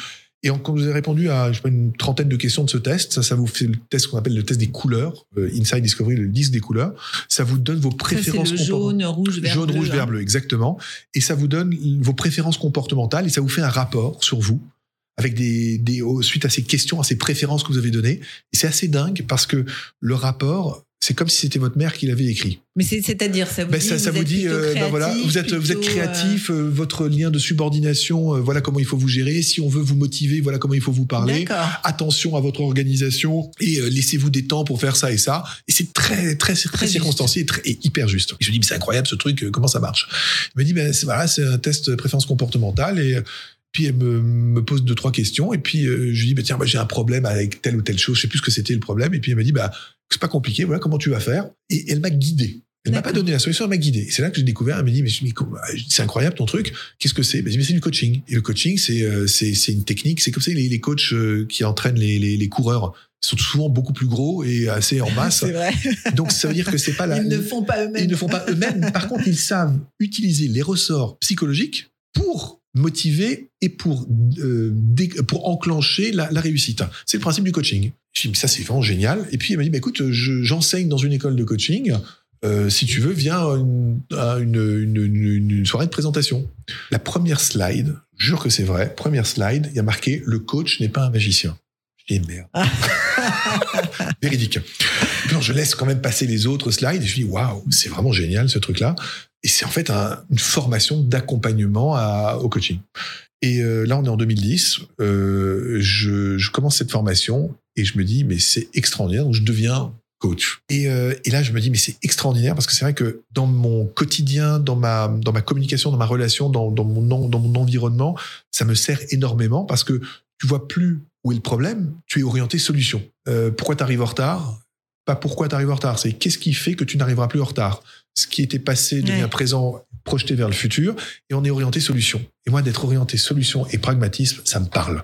Et quand vous avez répondu à je sais pas, une trentaine de questions de ce test, ça, ça vous fait le test qu'on appelle le test des couleurs, euh, Inside Discovery, le disque des couleurs. Ça vous donne vos Ça, préférences le comportementales. jaune, rouge, vert. Jaune, bleu, rouge, hein. vert, bleu, exactement. Et ça vous donne vos préférences comportementales et ça vous fait un rapport sur vous avec des, des suite à ces questions, à ces préférences que vous avez données. Et c'est assez dingue parce que le rapport, c'est comme si c'était votre mère qui l'avait écrit. Mais c'est- c'est-à-dire, ça vous Ben, dit, ça, ça vous dit, euh, ben voilà, vous êtes, vous êtes créatif, euh, votre lien de subordination, euh, voilà comment il faut vous gérer. Si on veut vous motiver, voilà comment il faut vous euh, parler. Attention à votre organisation et euh, laissez-vous des temps pour faire ça et ça. Et c'est très, très, très, Très circonstancié et, très, et hyper juste. Et je me dis, mais c'est incroyable ce truc, euh, comment ça marche? Il me dit, ben, voilà, c'est un test préférence comportementale et euh, puis elle me, me pose deux trois questions et puis euh, je lui dis bah, tiens bah, j'ai un problème avec telle ou telle chose je sais plus ce que c'était le problème et puis elle me dit bah c'est pas compliqué voilà comment tu vas faire. Et elle m'a guidé. Elle m'a pas donné la solution elle m'a guidé. C'est là que j'ai découvert elle me dit mais, comment- c'est incroyable ton truc qu'est-ce que c'est? Mais c'est du coaching. Et le coaching c'est euh, c'est c'est une technique c'est comme ça les, les coachs euh, qui entraînent les, les, les coureurs. Ils sont souvent beaucoup plus gros et assez en masse. C'est vrai. donc ça veut dire que c'est pas la Ils ne font pas eux-mêmes. ils ne font pas eux-mêmes. Par contre, ils savent utiliser les ressorts psychologiques pour motiver et pour, euh, pour enclencher la, la réussite. C'est le principe du coaching. Je dis, mais ça, c'est vraiment génial. Et puis, elle m'a dit, bah, écoute, je- j'enseigne dans une école de coaching. Euh, si tu veux, viens à une, à une, une- une- une soirée de présentation. La première slide, jure que c'est vrai, première slide, il y a marqué Le coach n'est pas un magicien. Je dis merde. Véridique. Non, je laisse quand même passer les autres slides et je dis waouh, c'est vraiment génial ce truc-là. Et c'est en fait un- une formation d'accompagnement au coaching. Et euh, là, on est en 2010. euh, je, commence cette formation et je me dis mais c'est extraordinaire. Donc je deviens coach. Et, euh, et là, je me dis mais c'est extraordinaire parce que c'est vrai que dans mon quotidien, dans ma dans ma communication, dans ma relation, dans, dans mon dans mon environnement, ça me sert énormément parce que tu vois plus où est le problème, tu es orienté solution. Pourquoi tu arrives en retard? Pas pourquoi tu arrives en retard, c'est qu'est-ce qui fait que tu n'arriveras plus en retard? Ce qui était passé devient Ouais. présent, projeté vers le futur, et on est orienté solution. Et moi, d'être orienté solution et pragmatisme, ça me parle.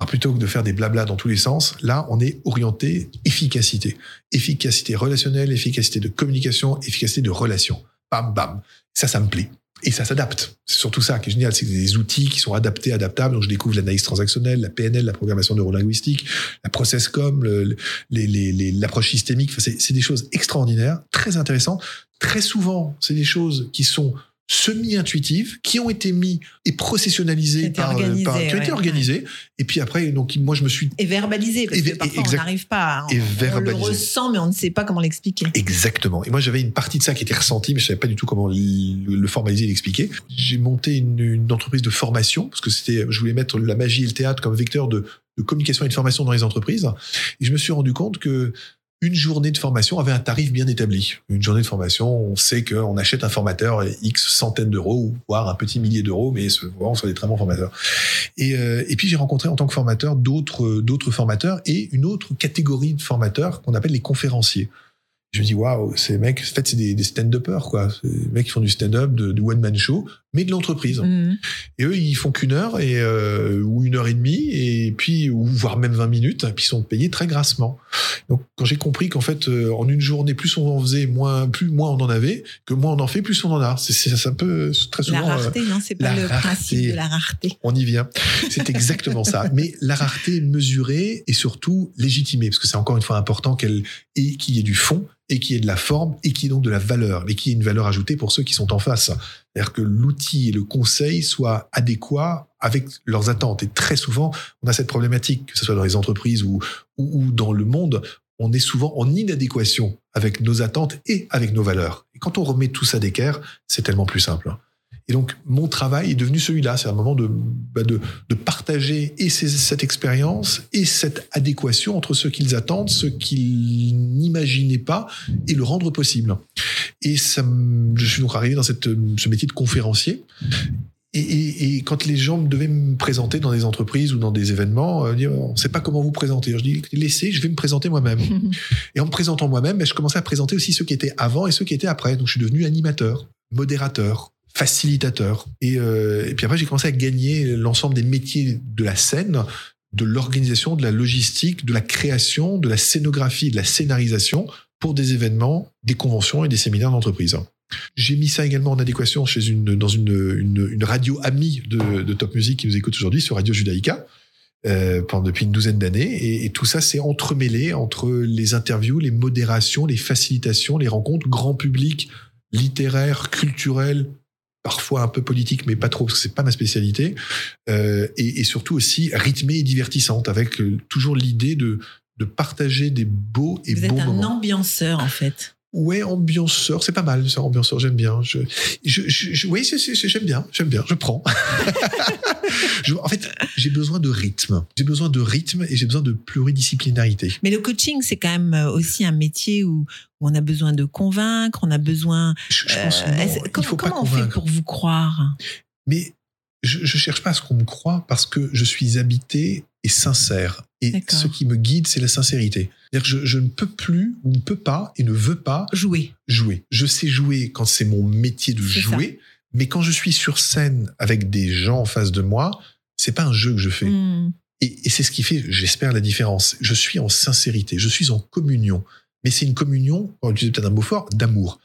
Alors plutôt que de faire des blablas dans tous les sens, là, on est orienté efficacité. Efficacité relationnelle, efficacité de communication, efficacité de relation. Bam, bam. Ça, ça me plaît. Et ça s'adapte. C'est surtout ça qui est génial, c'est des outils qui sont adaptés, adaptables. Donc, je découvre l'analyse transactionnelle, la PNL, la programmation neurolinguistique, la process-com, l'approche systémique. Enfin, c'est des choses extraordinaires, très intéressantes. Très souvent, c'est des choses qui sont semi-intuitives, qui ont été mis et processionnalisées par, euh, organisées, par- qui ont ouais. été organisées. Et puis après, donc moi, je me suis Et verbalisé, parce Et- que parfois on n'arrive pas. et on, on le ressent, mais on ne sait pas comment l'expliquer. Exactement. Et moi, j'avais une partie de ça qui était ressentie, mais je savais pas du tout comment le, le formaliser et l'expliquer. J'ai monté une, une entreprise de formation parce que c'était, je voulais mettre la magie et le théâtre comme vecteur de, de communication et de formation dans les entreprises. Et je me suis rendu compte que une journée de formation avait un tarif bien établi. Une journée de formation, on sait qu'on achète un formateur X centaines d'euros, voire un petit millier d'euros, mais vraiment, soit des très bons formateurs. Et, euh, et puis j'ai rencontré en tant que formateur d'autres d'autres formateurs et une autre catégorie de formateurs qu'on appelle les conférenciers. Je me dis waouh, ces mecs, en fait c'est des, des stand-uppers quoi, des mecs qui font du stand-up, de, de one man show, mais de l'entreprise. Mhm. Et eux, ils font qu'une heure et euh, ou une heure et demie, et puis ou voire même 20 minutes, et puis ils sont payés très grassement. Donc quand j'ai compris qu'en fait euh, en une journée, plus on en faisait, moins plus moins on en avait, que moins on en fait, plus on en a. C'est c'est c'est un peu très La souvent. euh, rareté, non, c'est pas la le rareté. principe de la rareté. on y vient. C'est exactement ça. Mais la rareté mesurée et surtout légitimée, parce que c'est encore une fois important qu'elle et qu'il y ait du fond et qu'il y ait de la forme et qu'il y ait donc de la valeur, mais qu'il y ait une valeur ajoutée pour ceux qui sont en face. C'est-à-dire que l'outil et le conseil soient adéquats avec leurs attentes. Et très souvent, on a cette problématique, que ce soit dans les entreprises ou, ou, dans le monde, on est souvent en inadéquation avec nos attentes et avec nos valeurs. Et quand on remet tout ça d'équerre, c'est tellement plus simple. Et donc, mon travail est devenu celui-là. C'est un moment de, bah, de, de partager et ces- cette expérience et cette adéquation entre ce qu'ils attendent, ce qu'ils n'imaginaient pas et le rendre possible. Et ça, je suis donc arrivé dans cette, ce métier de conférencier. Et, et, et quand les gens devaient me présenter dans des entreprises ou dans des événements, euh, on ne sait pas comment vous présenter. Alors, je dis, laissez, je vais me présenter moi-même. Et en me présentant moi-même, ben, je commençais à présenter aussi ceux qui étaient avant et ceux qui étaient après. Donc je suis devenu animateur, modérateur, facilitateur. Et, euh, et puis après, j'ai commencé à gagner l'ensemble des métiers de la scène, de l'organisation, de la logistique, de la création, de la scénographie, de la scénarisation pour des événements, des conventions et des séminaires d'entreprise. J'ai mis ça également en adéquation chez une, dans une, une, radio amie de, Top Music qui nous écoute aujourd'hui sur Radio Judaïka euh, depuis une douzaine d'années. Et, et tout ça s'est entremêlé entre les interviews, les modérations, les facilitations, les rencontres, grand public, littéraire, culturel, parfois un peu politique, mais pas trop, parce que c'est pas ma spécialité, euh, et, et surtout aussi rythmée et divertissante, avec euh, toujours l'idée de, de partager des beaux et Vous êtes bons un moments. ambianceur, en fait. Ouais, ambianceur, c'est pas mal, ça, ambianceur, j'aime bien. Je, je, je- oui, j'aime bien, j'aime bien, je prends. Je- en fait, j'ai besoin de rythme. J'ai besoin de rythme et j'ai besoin de pluridisciplinarité. Mais le coaching, c'est quand même euh, aussi un métier où, où on a besoin de convaincre, on a besoin. Je, je pense Euh, non, il comment faut pas comment on fait pour vous croire? Mais je, je cherche pas à ce qu'on me croie parce que je suis habité et sincère. Et ce qui me guide, c'est la sincérité. C'est-à-dire que je, je ne peux plus ou ne peux pas et ne veux pas Jouer. jouer. Je sais jouer quand c'est mon métier de jouer, mais quand je suis sur scène avec des gens en face de moi, c'est pas un jeu que je fais. Hmm. Et, et c'est ce qui fait, j'espère, la différence. Je suis en sincérité, je suis en communion. Mais c'est une communion, on va utiliser peut-être un mot fort, d'amour.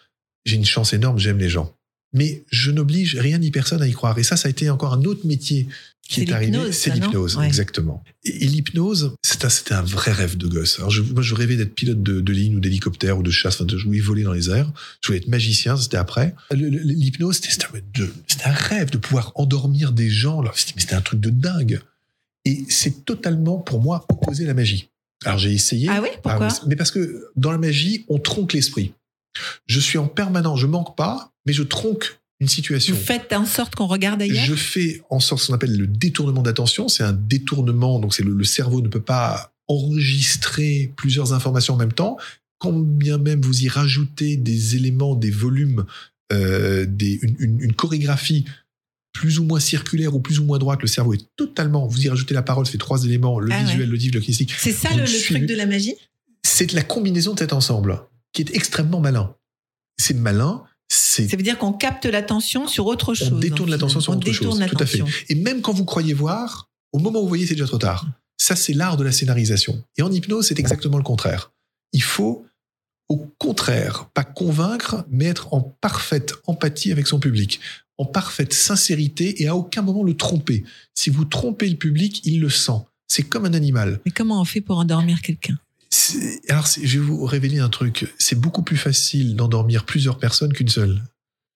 J'ai une chance énorme, j'aime les gens. Mais je n'oblige rien ni personne à y croire. Et ça, ça a été encore un autre métier qui est, arrivé. C'est l'hypnose, Ouais. exactement. Et, et l'hypnose, c'était un, vrai rêve de gosse. Alors je, moi, je rêvais d'être pilote de, de ligne ou d'hélicoptère ou de chasse, enfin, de jouer voler dans les airs. Je voulais être magicien, c'était après. L'hypnose, c'était un, rêve de pouvoir endormir des gens. C'était un truc de dingue. Et c'est totalement, pour moi, opposé à la magie. Alors j'ai essayé. Ah oui Pourquoi Ah mais parce que dans la magie, on tronque l'esprit. Je suis en permanence, je manque pas, mais je tronque une situation. Vous faites en sorte qu'on regarde ailleurs? Je fais en sorte ce qu'on appelle le détournement d'attention. C'est un détournement, donc c'est le, le cerveau ne peut pas enregistrer plusieurs informations en même temps. Quand bien même vous y rajoutez des éléments, des volumes, euh, des, une, une- une chorégraphie plus ou moins circulaire ou plus ou moins droite, le cerveau est totalement. Vous y rajoutez la parole, ça fait trois éléments le Ah visuel, ouais. l'auditif, le kinesthésique. C'est ça le, le truc de la magie? C'est la combinaison de cet ensemble qui est extrêmement malin. C'est malin, c'est Ça veut dire qu'on capte l'attention sur autre chose. on détourne en l'attention sur On autre chose. Tout à fait. Et même quand vous croyez voir, au moment où vous voyez, c'est déjà trop tard. Ça, c'est l'art de la scénarisation. Et en hypnose, c'est exactement le contraire. Il faut, au contraire, pas convaincre, mais être en parfaite empathie avec son public, en parfaite sincérité et à aucun moment le tromper. Si vous trompez le public, il le sent. C'est comme un animal. Mais comment on fait pour endormir quelqu'un? Alors, je vais vous révéler un truc. C'est beaucoup plus facile d'endormir plusieurs personnes qu'une seule.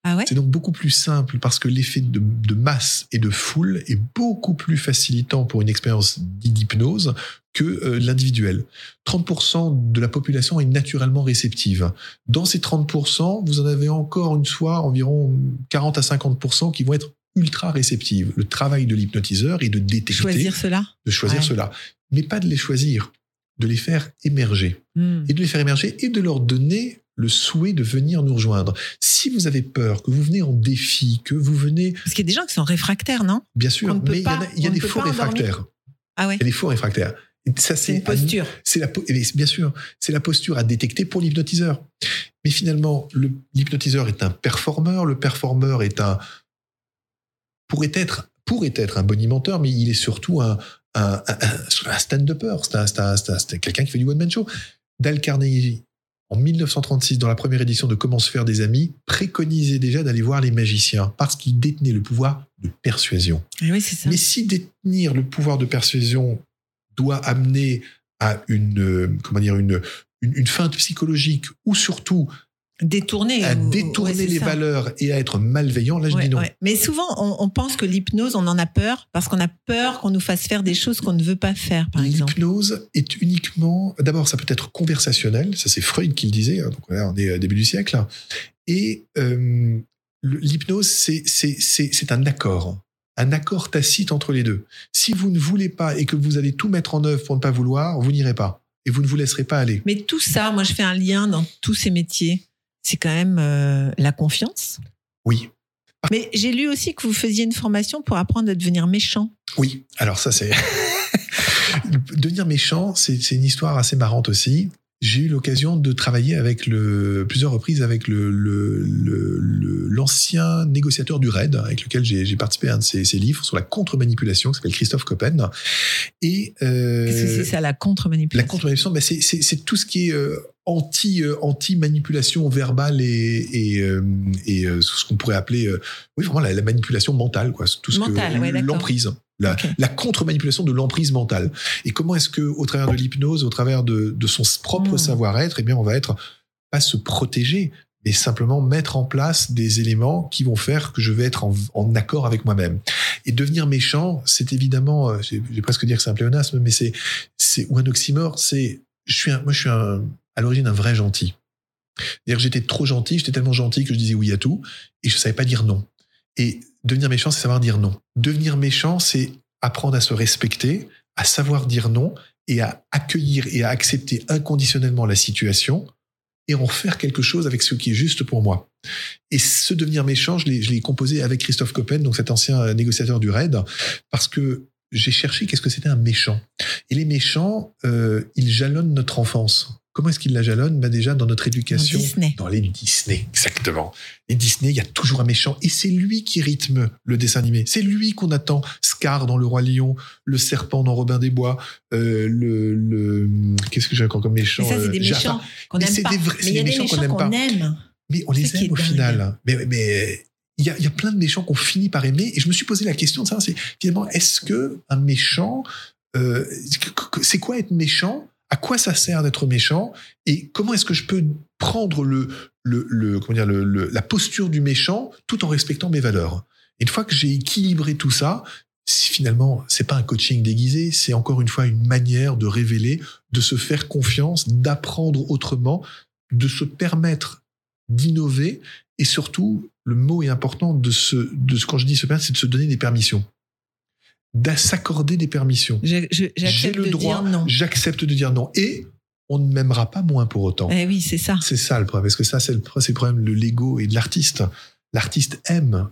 Ah ouais? C'est donc beaucoup plus simple parce que l'effet de, de masse et de foule est beaucoup plus facilitant pour une expérience d'hypnose que euh, l'individuel. 30% de la population est naturellement réceptive. Dans ces 30%, vous en avez encore une fois environ 40 à 50% qui vont être ultra réceptives. Le travail de l'hypnotiseur est de détecter Choisir cela? de choisir Ouais. cela, mais pas de les choisir, de les faire émerger. Hmm. Et de les faire émerger et de leur donner le souhait de venir nous rejoindre. Si vous avez peur, que vous venez en défi, que vous venez, Parce qu'il y a des gens qui sont réfractaires, non? Bien sûr, mais il y, a- y a des faux réfractaires. Ah ouais. Il y a des faux réfractaires. Et ça, C'est une posture. c'est la, bien, sûr, c'est la posture à détecter pour l'hypnotiseur. Mais finalement, le- l'hypnotiseur est un performeur. Le performeur est un pourrait être pourrait être un bonimenteur, mais il est surtout un, un, un- stand-upper. C'est quelqu'un qui fait du one man show. Dale Carnegie, en 1936, dans la première édition de Comment se faire des amis, préconisait déjà d'aller voir les magiciens parce qu'ils détenaient le pouvoir de persuasion. Oui, ça. Mais si détenir le pouvoir de persuasion doit amener à une, euh, comment dire, une, une, une feinte psychologique ou surtout Détourner. à ou- détourner ouais, les ça. valeurs et à être malveillant, là je Ouais, dis non. ouais. Mais souvent, on, on pense que l'hypnose, on en a peur parce qu'on a peur qu'on nous fasse faire des choses qu'on ne veut pas faire, par exemple. L'hypnose est uniquement, d'abord ça peut être conversationnel, ça c'est Freud qui le disait, hein, donc voilà, on est au début du siècle, et euh, l'hypnose c'est un accord, un accord tacite entre les deux. Si vous ne voulez pas et que vous allez tout mettre en œuvre pour ne pas vouloir, vous n'irez pas et vous ne vous laisserez pas aller. Mais tout ça, moi, je fais un lien dans tous ces métiers. C'est quand même euh, la confiance. Oui, Mais j'ai lu aussi que vous faisiez une formation pour apprendre à devenir méchant. Oui, alors ça c'est devenir méchant, c'est c'est une histoire assez marrante aussi. J'ai eu l'occasion de travailler avec le plusieurs reprises avec le le- le- le- l'ancien négociateur du RAID avec lequel j'ai participé à un de ses, ses livres sur la contre-manipulation qui s'appelle Christophe Coppen. Et euh, Qu'est-ce que c'est ça, la la contre-manipulation contre-manipulation, ben c'est- tout ce qui est euh, anti euh, anti manipulation verbale et et, euh, et euh, ce qu'on pourrait appeler oui vraiment la, la manipulation mentale quoi, tout ce Mentale, ouais, que l'emprise. La, contre-manipulation de l'emprise mentale. Et comment est-ce que, au travers de l'hypnose, au travers de, de son propre Mm. savoir-être, eh bien, on va être pas se protéger, mais simplement mettre en place des éléments qui vont faire que je vais être en, en accord avec moi-même. Et devenir méchant, c'est évidemment, euh, j'ai j'ai presque dire que c'est un pléonasme, mais c'est, c'est ou un oxymore. C'est, je suis, un, moi, je suis un, à l'origine un vrai gentil. C'est-à-dire que j'étais trop gentil, j'étais tellement gentil que je disais oui à tout, et je savais pas dire non. Et devenir méchant, c'est savoir dire non. Devenir méchant, c'est apprendre à se respecter, à savoir dire non et à accueillir et à accepter inconditionnellement la situation et en faire quelque chose avec ce qui est juste pour moi. Et ce devenir méchant, je l'ai, composé avec Christophe Coppen, donc cet ancien négociateur du RAID, parce que j'ai cherché qu'est-ce que c'était un méchant. Et les méchants, euh, ils jalonnent notre enfance. Comment est-ce qu'ils la jalonnent ben Déjà dans notre éducation. Dans Disney. Dans les Disney, exactement. Les Disney, il y a toujours un méchant. Et c'est lui qui rythme le dessin animé. C'est lui qu'on attend. Scar dans Le Roi Lion, le serpent dans Robin des Bois, euh, le, le qu'est-ce que j'ai encore comme méchant Mais ça, c'est des Euh, Jafar. méchants qu'on c'est pas. des vrais- Mais il y a des des méchants qu'on aime. Mais on les aime au final. Mais, mais il y a, il y a plein de méchants qu'on finit par aimer. Et je me suis posé la question de ça. C'est finalement, est-ce que un méchant, euh, c'est quoi être méchant? À quoi ça sert d'être méchant Et comment est-ce que je peux prendre le, le, comment dire, la posture du méchant tout en respectant mes valeurs? Une fois que j'ai équilibré tout ça, finalement, c'est pas un coaching déguisé, c'est encore une fois une manière de révéler, de se faire confiance, d'apprendre autrement, de se permettre d'innover et surtout, le mot est important de de ce quand je dis se permettre, c'est de se donner des permissions, de s'accorder des permissions. J'ai le de droit, j'accepte de dire non et on ne m'aimera pas moins pour autant. Eh oui, c'est ça. C'est ça le problème, parce que ça, c'est le, problème de l'ego et de l'artiste. L'artiste aime.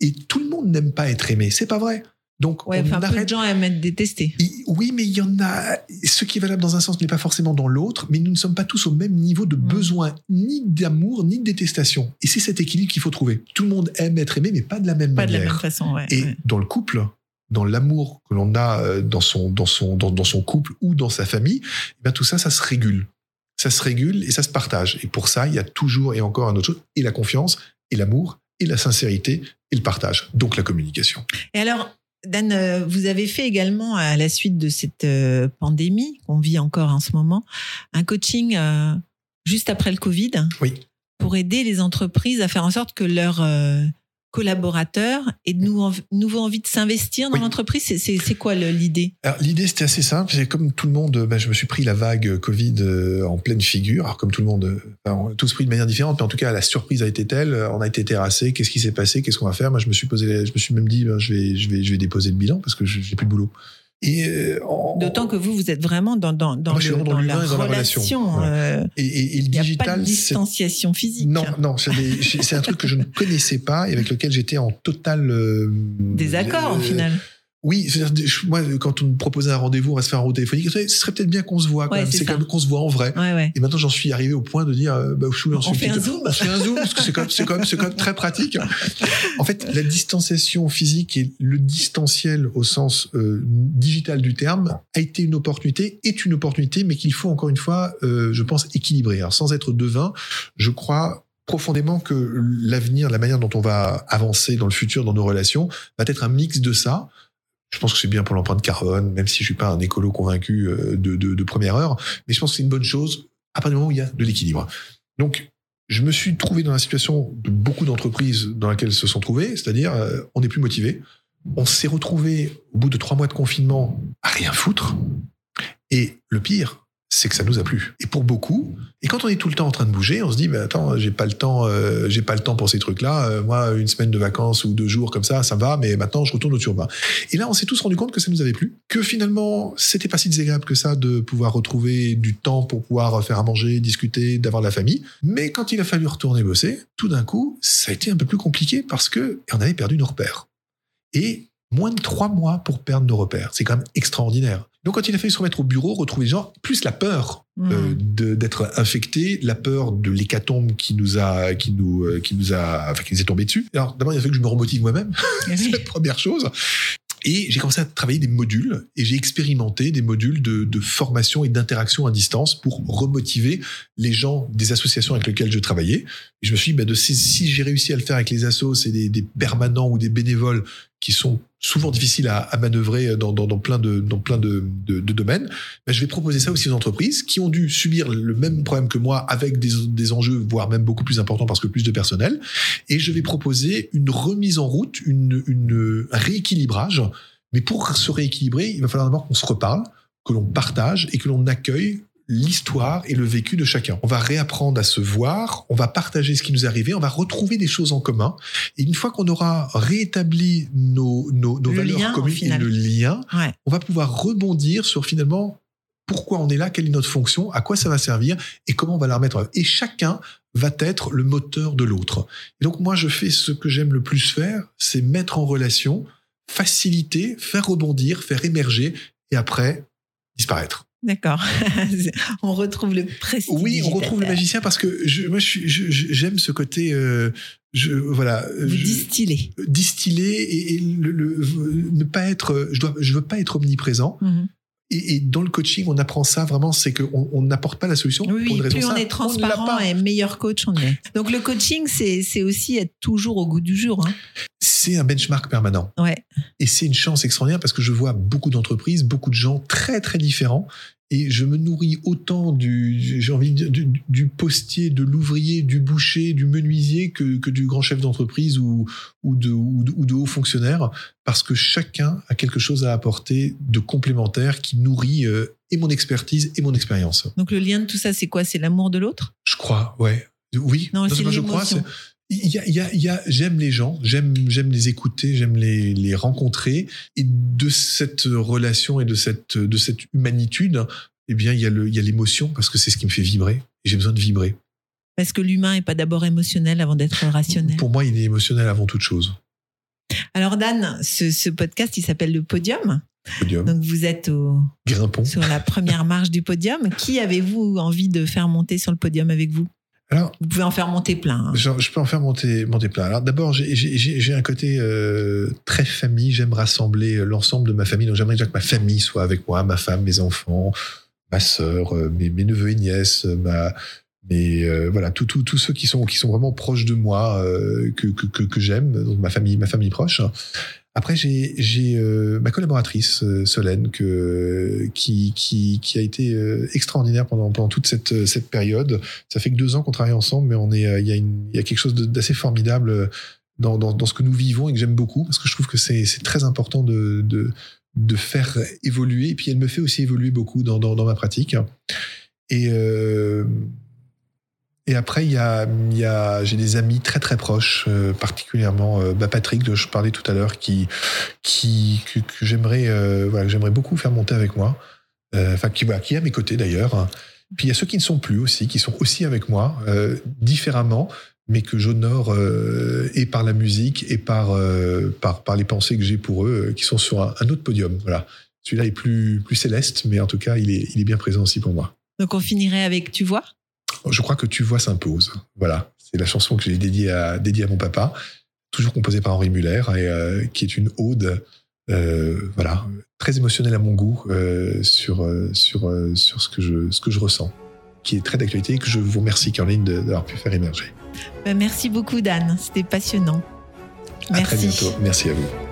Et tout le monde n'aime pas être aimé. C'est pas vrai. Donc, Ouais, on enfin, peu arrête. de gens aiment être détestés. Oui, mais il y en a. Ce qui est valable dans un sens n'est pas forcément dans l'autre, mais nous ne sommes pas tous au même niveau de Mm. besoin, ni d'amour, ni de détestation. Et c'est cet équilibre qu'il faut trouver. Tout le monde aime être aimé, mais pas de la même Pas de la manière. même façon, ouais. Et ouais. dans le couple, dans l'amour que l'on a euh, dans son, dans, son, dans, dans son couple ou dans sa famille, eh bien, tout ça, ça se régule. Ça se régule et ça se partage. Et pour ça, il y a toujours et encore un autre chose, et la confiance, et l'amour, et la sincérité, et le partage. Donc la communication. Et alors, Dan, euh, vous avez fait également, à la suite de cette euh, pandémie qu'on vit encore en ce moment, un coaching euh, juste après le Covid Oui. pour aider les entreprises à faire en sorte que leurs euh, collaborateurs aient de nouveau, nouveau envie de s'investir dans Oui. l'entreprise. C'est- quoi l'idée? L'idée c'était assez simple, c'est comme tout le monde, euh, bah, je me suis pris la vague Covid euh, en pleine figure. Alors comme tout le monde, euh, enfin, on a tous pris de manière différente, mais en tout cas la surprise a été telle, euh, on a été terrassé. Qu'est-ce qui s'est passé Qu'est-ce qu'on va faire? Moi je me suis posé, je me suis même dit, ben, je vais, je vais, je vais déposer le bilan parce que je- j'ai plus de boulot. Et euh, D'autant que vous, vous êtes vraiment dans, dans, dans, le- dans dans la relation. Ouais. euh, et, et- et le Il n'y a pas de digital, distanciation physique. Non, non, c'est des- c'est c'est un truc que je ne connaissais pas et avec lequel j'étais en total euh, Désaccord, au euh, final. Oui, moi, quand on me proposait un rendez-vous, on va se faire un rendez-vous téléphonique, ce serait peut-être bien qu'on se voit. quand Ouais, même. c'est quand même qu'on se voit en vrai. Ouais, ouais. Et maintenant, j'en suis arrivé au point de dire, euh, bah, je suis On fait un zoom On fait un zoom, parce que quand, quand, c'est quand même très pratique. En fait, la distanciation physique et le distanciel au sens euh, digital du terme a été une opportunité, est une opportunité, mais qu'il faut encore une fois, euh, je pense, équilibrer. Alors, sans être devin, je crois profondément que l'avenir, la manière dont on va avancer dans le futur, dans nos relations, va être un mix de ça. Je pense que c'est bien pour l'empreinte carbone, même si je suis pas un écolo convaincu euh, de, de, première heure, mais je pense que c'est une bonne chose à partir du moment où il y a de l'équilibre. Donc, je me suis trouvé dans la situation de beaucoup d'entreprises dans laquelle se sont trouvées, c'est-à-dire euh, on n'est plus motivé. On s'est retrouvé au bout de trois mois de confinement à rien foutre. Et le pire, c'est que ça nous a plu. Et pour beaucoup, et quand on est tout le temps en train de bouger, on se dit, mais attends, j'ai pas le temps, euh, j'ai pas le temps pour ces trucs-là. Euh, moi, une semaine de vacances ou deux jours comme ça, ça va, mais maintenant, je retourne au urbain. Et là, on s'est tous rendu compte que ça nous avait plu, que finalement, c'était pas si désagréable que ça de pouvoir retrouver du temps pour pouvoir faire à manger, discuter, d'avoir la famille. Mais quand il a fallu retourner bosser, tout d'un coup, ça a été un peu plus compliqué parce que on avait perdu nos repères. Et moins de trois mois pour perdre nos repères. C'est quand même extraordinaire. Donc, quand il a fallu se remettre au bureau, retrouver les gens, plus la peur euh, Mmh. de- d'être infecté, la peur de l'hécatombe qui nous a, qui nous, euh, qui nous a, enfin, qui nous est tombé dessus. Alors, d'abord, il a fallu que je me remotive moi-même. c'est la première chose. Et j'ai commencé à travailler des modules et j'ai expérimenté des modules de, de formation et d'interaction à distance pour remotiver les gens des associations avec lesquelles je travaillais. Et je me suis dit, bah, de, si, si j'ai réussi à le faire avec les assos, c'est des, des permanents ou des bénévoles qui sont souvent difficiles à, à manœuvrer dans, dans, dans plein de, dans plein de, de, de domaines, bah, je vais proposer ça aussi aux entreprises qui ont dû subir le même problème que moi avec des, des enjeux, voire même beaucoup plus importants parce que plus de personnel. Et je vais proposer une remise en route, une, une, un rééquilibrage. Mais pour se rééquilibrer, il va falloir d'abord qu'on se reparle, que l'on partage et que l'on accueille l'histoire et le vécu de chacun. On va réapprendre à se voir, on va partager ce qui nous est arrivé, on va retrouver des choses en commun. Et une fois qu'on aura réétabli nos, nos, nos Le valeurs lien, communes et le lien, Ouais. on va pouvoir rebondir sur finalement pourquoi on est là, quelle est notre fonction, à quoi ça va servir et comment on va la remettre en œuvre. Et chacun va être le moteur de l'autre. Et donc moi, je fais ce que j'aime le plus faire, c'est mettre en relation, faciliter, faire rebondir, faire émerger et après disparaître. D'accord. on retrouve le prestige. Oui, on retrouve le magicien parce que je, moi, j'aime ce côté, euh, je, voilà, je- distillez. distiller et, et le, le- ne pas être, je dois, je veux pas être omniprésent. Mhm. Et, et dans le coaching, on apprend ça vraiment, c'est qu'on on n'apporte pas la solution Oui, pour une raison plus on est transparent et meilleur coach on est. Donc le coaching, c'est c'est aussi être toujours au goût du jour. hein. C'est un benchmark permanent. Ouais. Et c'est une chance extraordinaire parce que je vois beaucoup d'entreprises, beaucoup de gens très très différents. Et je me nourris autant du, j'ai envie de dire, du, du postier, de l'ouvrier, du boucher, du menuisier que, que du grand chef d'entreprise ou, ou, de, ou, de, ou de haut fonctionnaire. Parce que chacun a quelque chose à apporter de complémentaire qui nourrit euh, et mon expertise et mon expérience. Donc le lien de tout ça, c'est quoi? C'est l'amour de l'autre? Je crois, ouais. Oui, Non, c'est moi, je crois. L'émotion. c'est- Il y a, il y a, il y a, j'aime les gens, j'aime, j'aime les écouter, j'aime les, les rencontrer. Et de cette relation et de cette, de cette humanitude, eh bien, il y a le, il y a l'émotion parce que c'est ce qui me fait vibrer. Et j'ai besoin de vibrer. Parce que l'humain est pas d'abord émotionnel avant d'être rationnel. Pour moi, il est émotionnel avant toute chose. Alors Dan, ce, ce podcast, il s'appelle le Podium. Podium, Donc vous êtes au, grimpons. sur la première marche du podium. Qui avez-vous envie de faire monter sur le podium avec vous? Alors, Vous pouvez en faire monter plein. hein. Je, je peux en faire monter, monter plein. Alors d'abord, j'ai- un côté euh, très famille. J'aime rassembler euh, l'ensemble de ma famille. Donc j'aimerais déjà que ma famille soit avec moi, ma femme, mes enfants, ma sœur, euh, mes, mes neveux et nièces, ma, mes, euh, voilà, tous tout, tous ceux qui sont, qui sont vraiment proches de moi, euh, que, que, que, que j'aime, donc ma famille, ma famille proche. Après, j'ai euh, ma collaboratrice, euh, Solène, que, qui, qui, qui a été euh, extraordinaire pendant, pendant toute cette, cette période. Ça fait que deux ans qu'on travaille ensemble, mais on est, euh, il y, a y a quelque chose d'assez formidable euh, dans, dans, dans ce que nous vivons et que j'aime beaucoup, parce que je trouve que c'est c'est très important de, de, de faire évoluer. Et puis, elle me fait aussi évoluer beaucoup dans, dans, dans ma pratique. Et, euh, Et après, y a, j'ai des amis très très proches, euh, particulièrement euh, bah, Patrick, dont je parlais tout à l'heure, qui, que, j'aimerais, euh, voilà, beaucoup faire monter avec moi. Enfin, qui, voilà, qui est à mes côtés d'ailleurs. Puis il y a ceux qui ne sont plus aussi, qui sont aussi avec moi, différemment, mais que j'honore et par la musique et par, par, les pensées que j'ai pour eux, qui sont sur un, un autre podium. Voilà. Celui-là est plus, plus céleste, mais en tout cas, il est, il est bien présent aussi pour moi. Donc on finirait avec Tu vois Je crois que Tu vois s'impose. Voilà. C'est la chanson que j'ai dédiée à, dédiée à mon papa, toujours composée par Henri Muller, et euh, qui est une ode, euh, voilà, très émotionnelle à mon goût euh, sur, sur, sur ce, que je, ce que je ressens, qui est très d'actualité et que je vous remercie, Caroline, d'avoir pu faire émerger. Ben, Merci beaucoup Dan, c'était passionnant. À très bientôt. Merci à vous.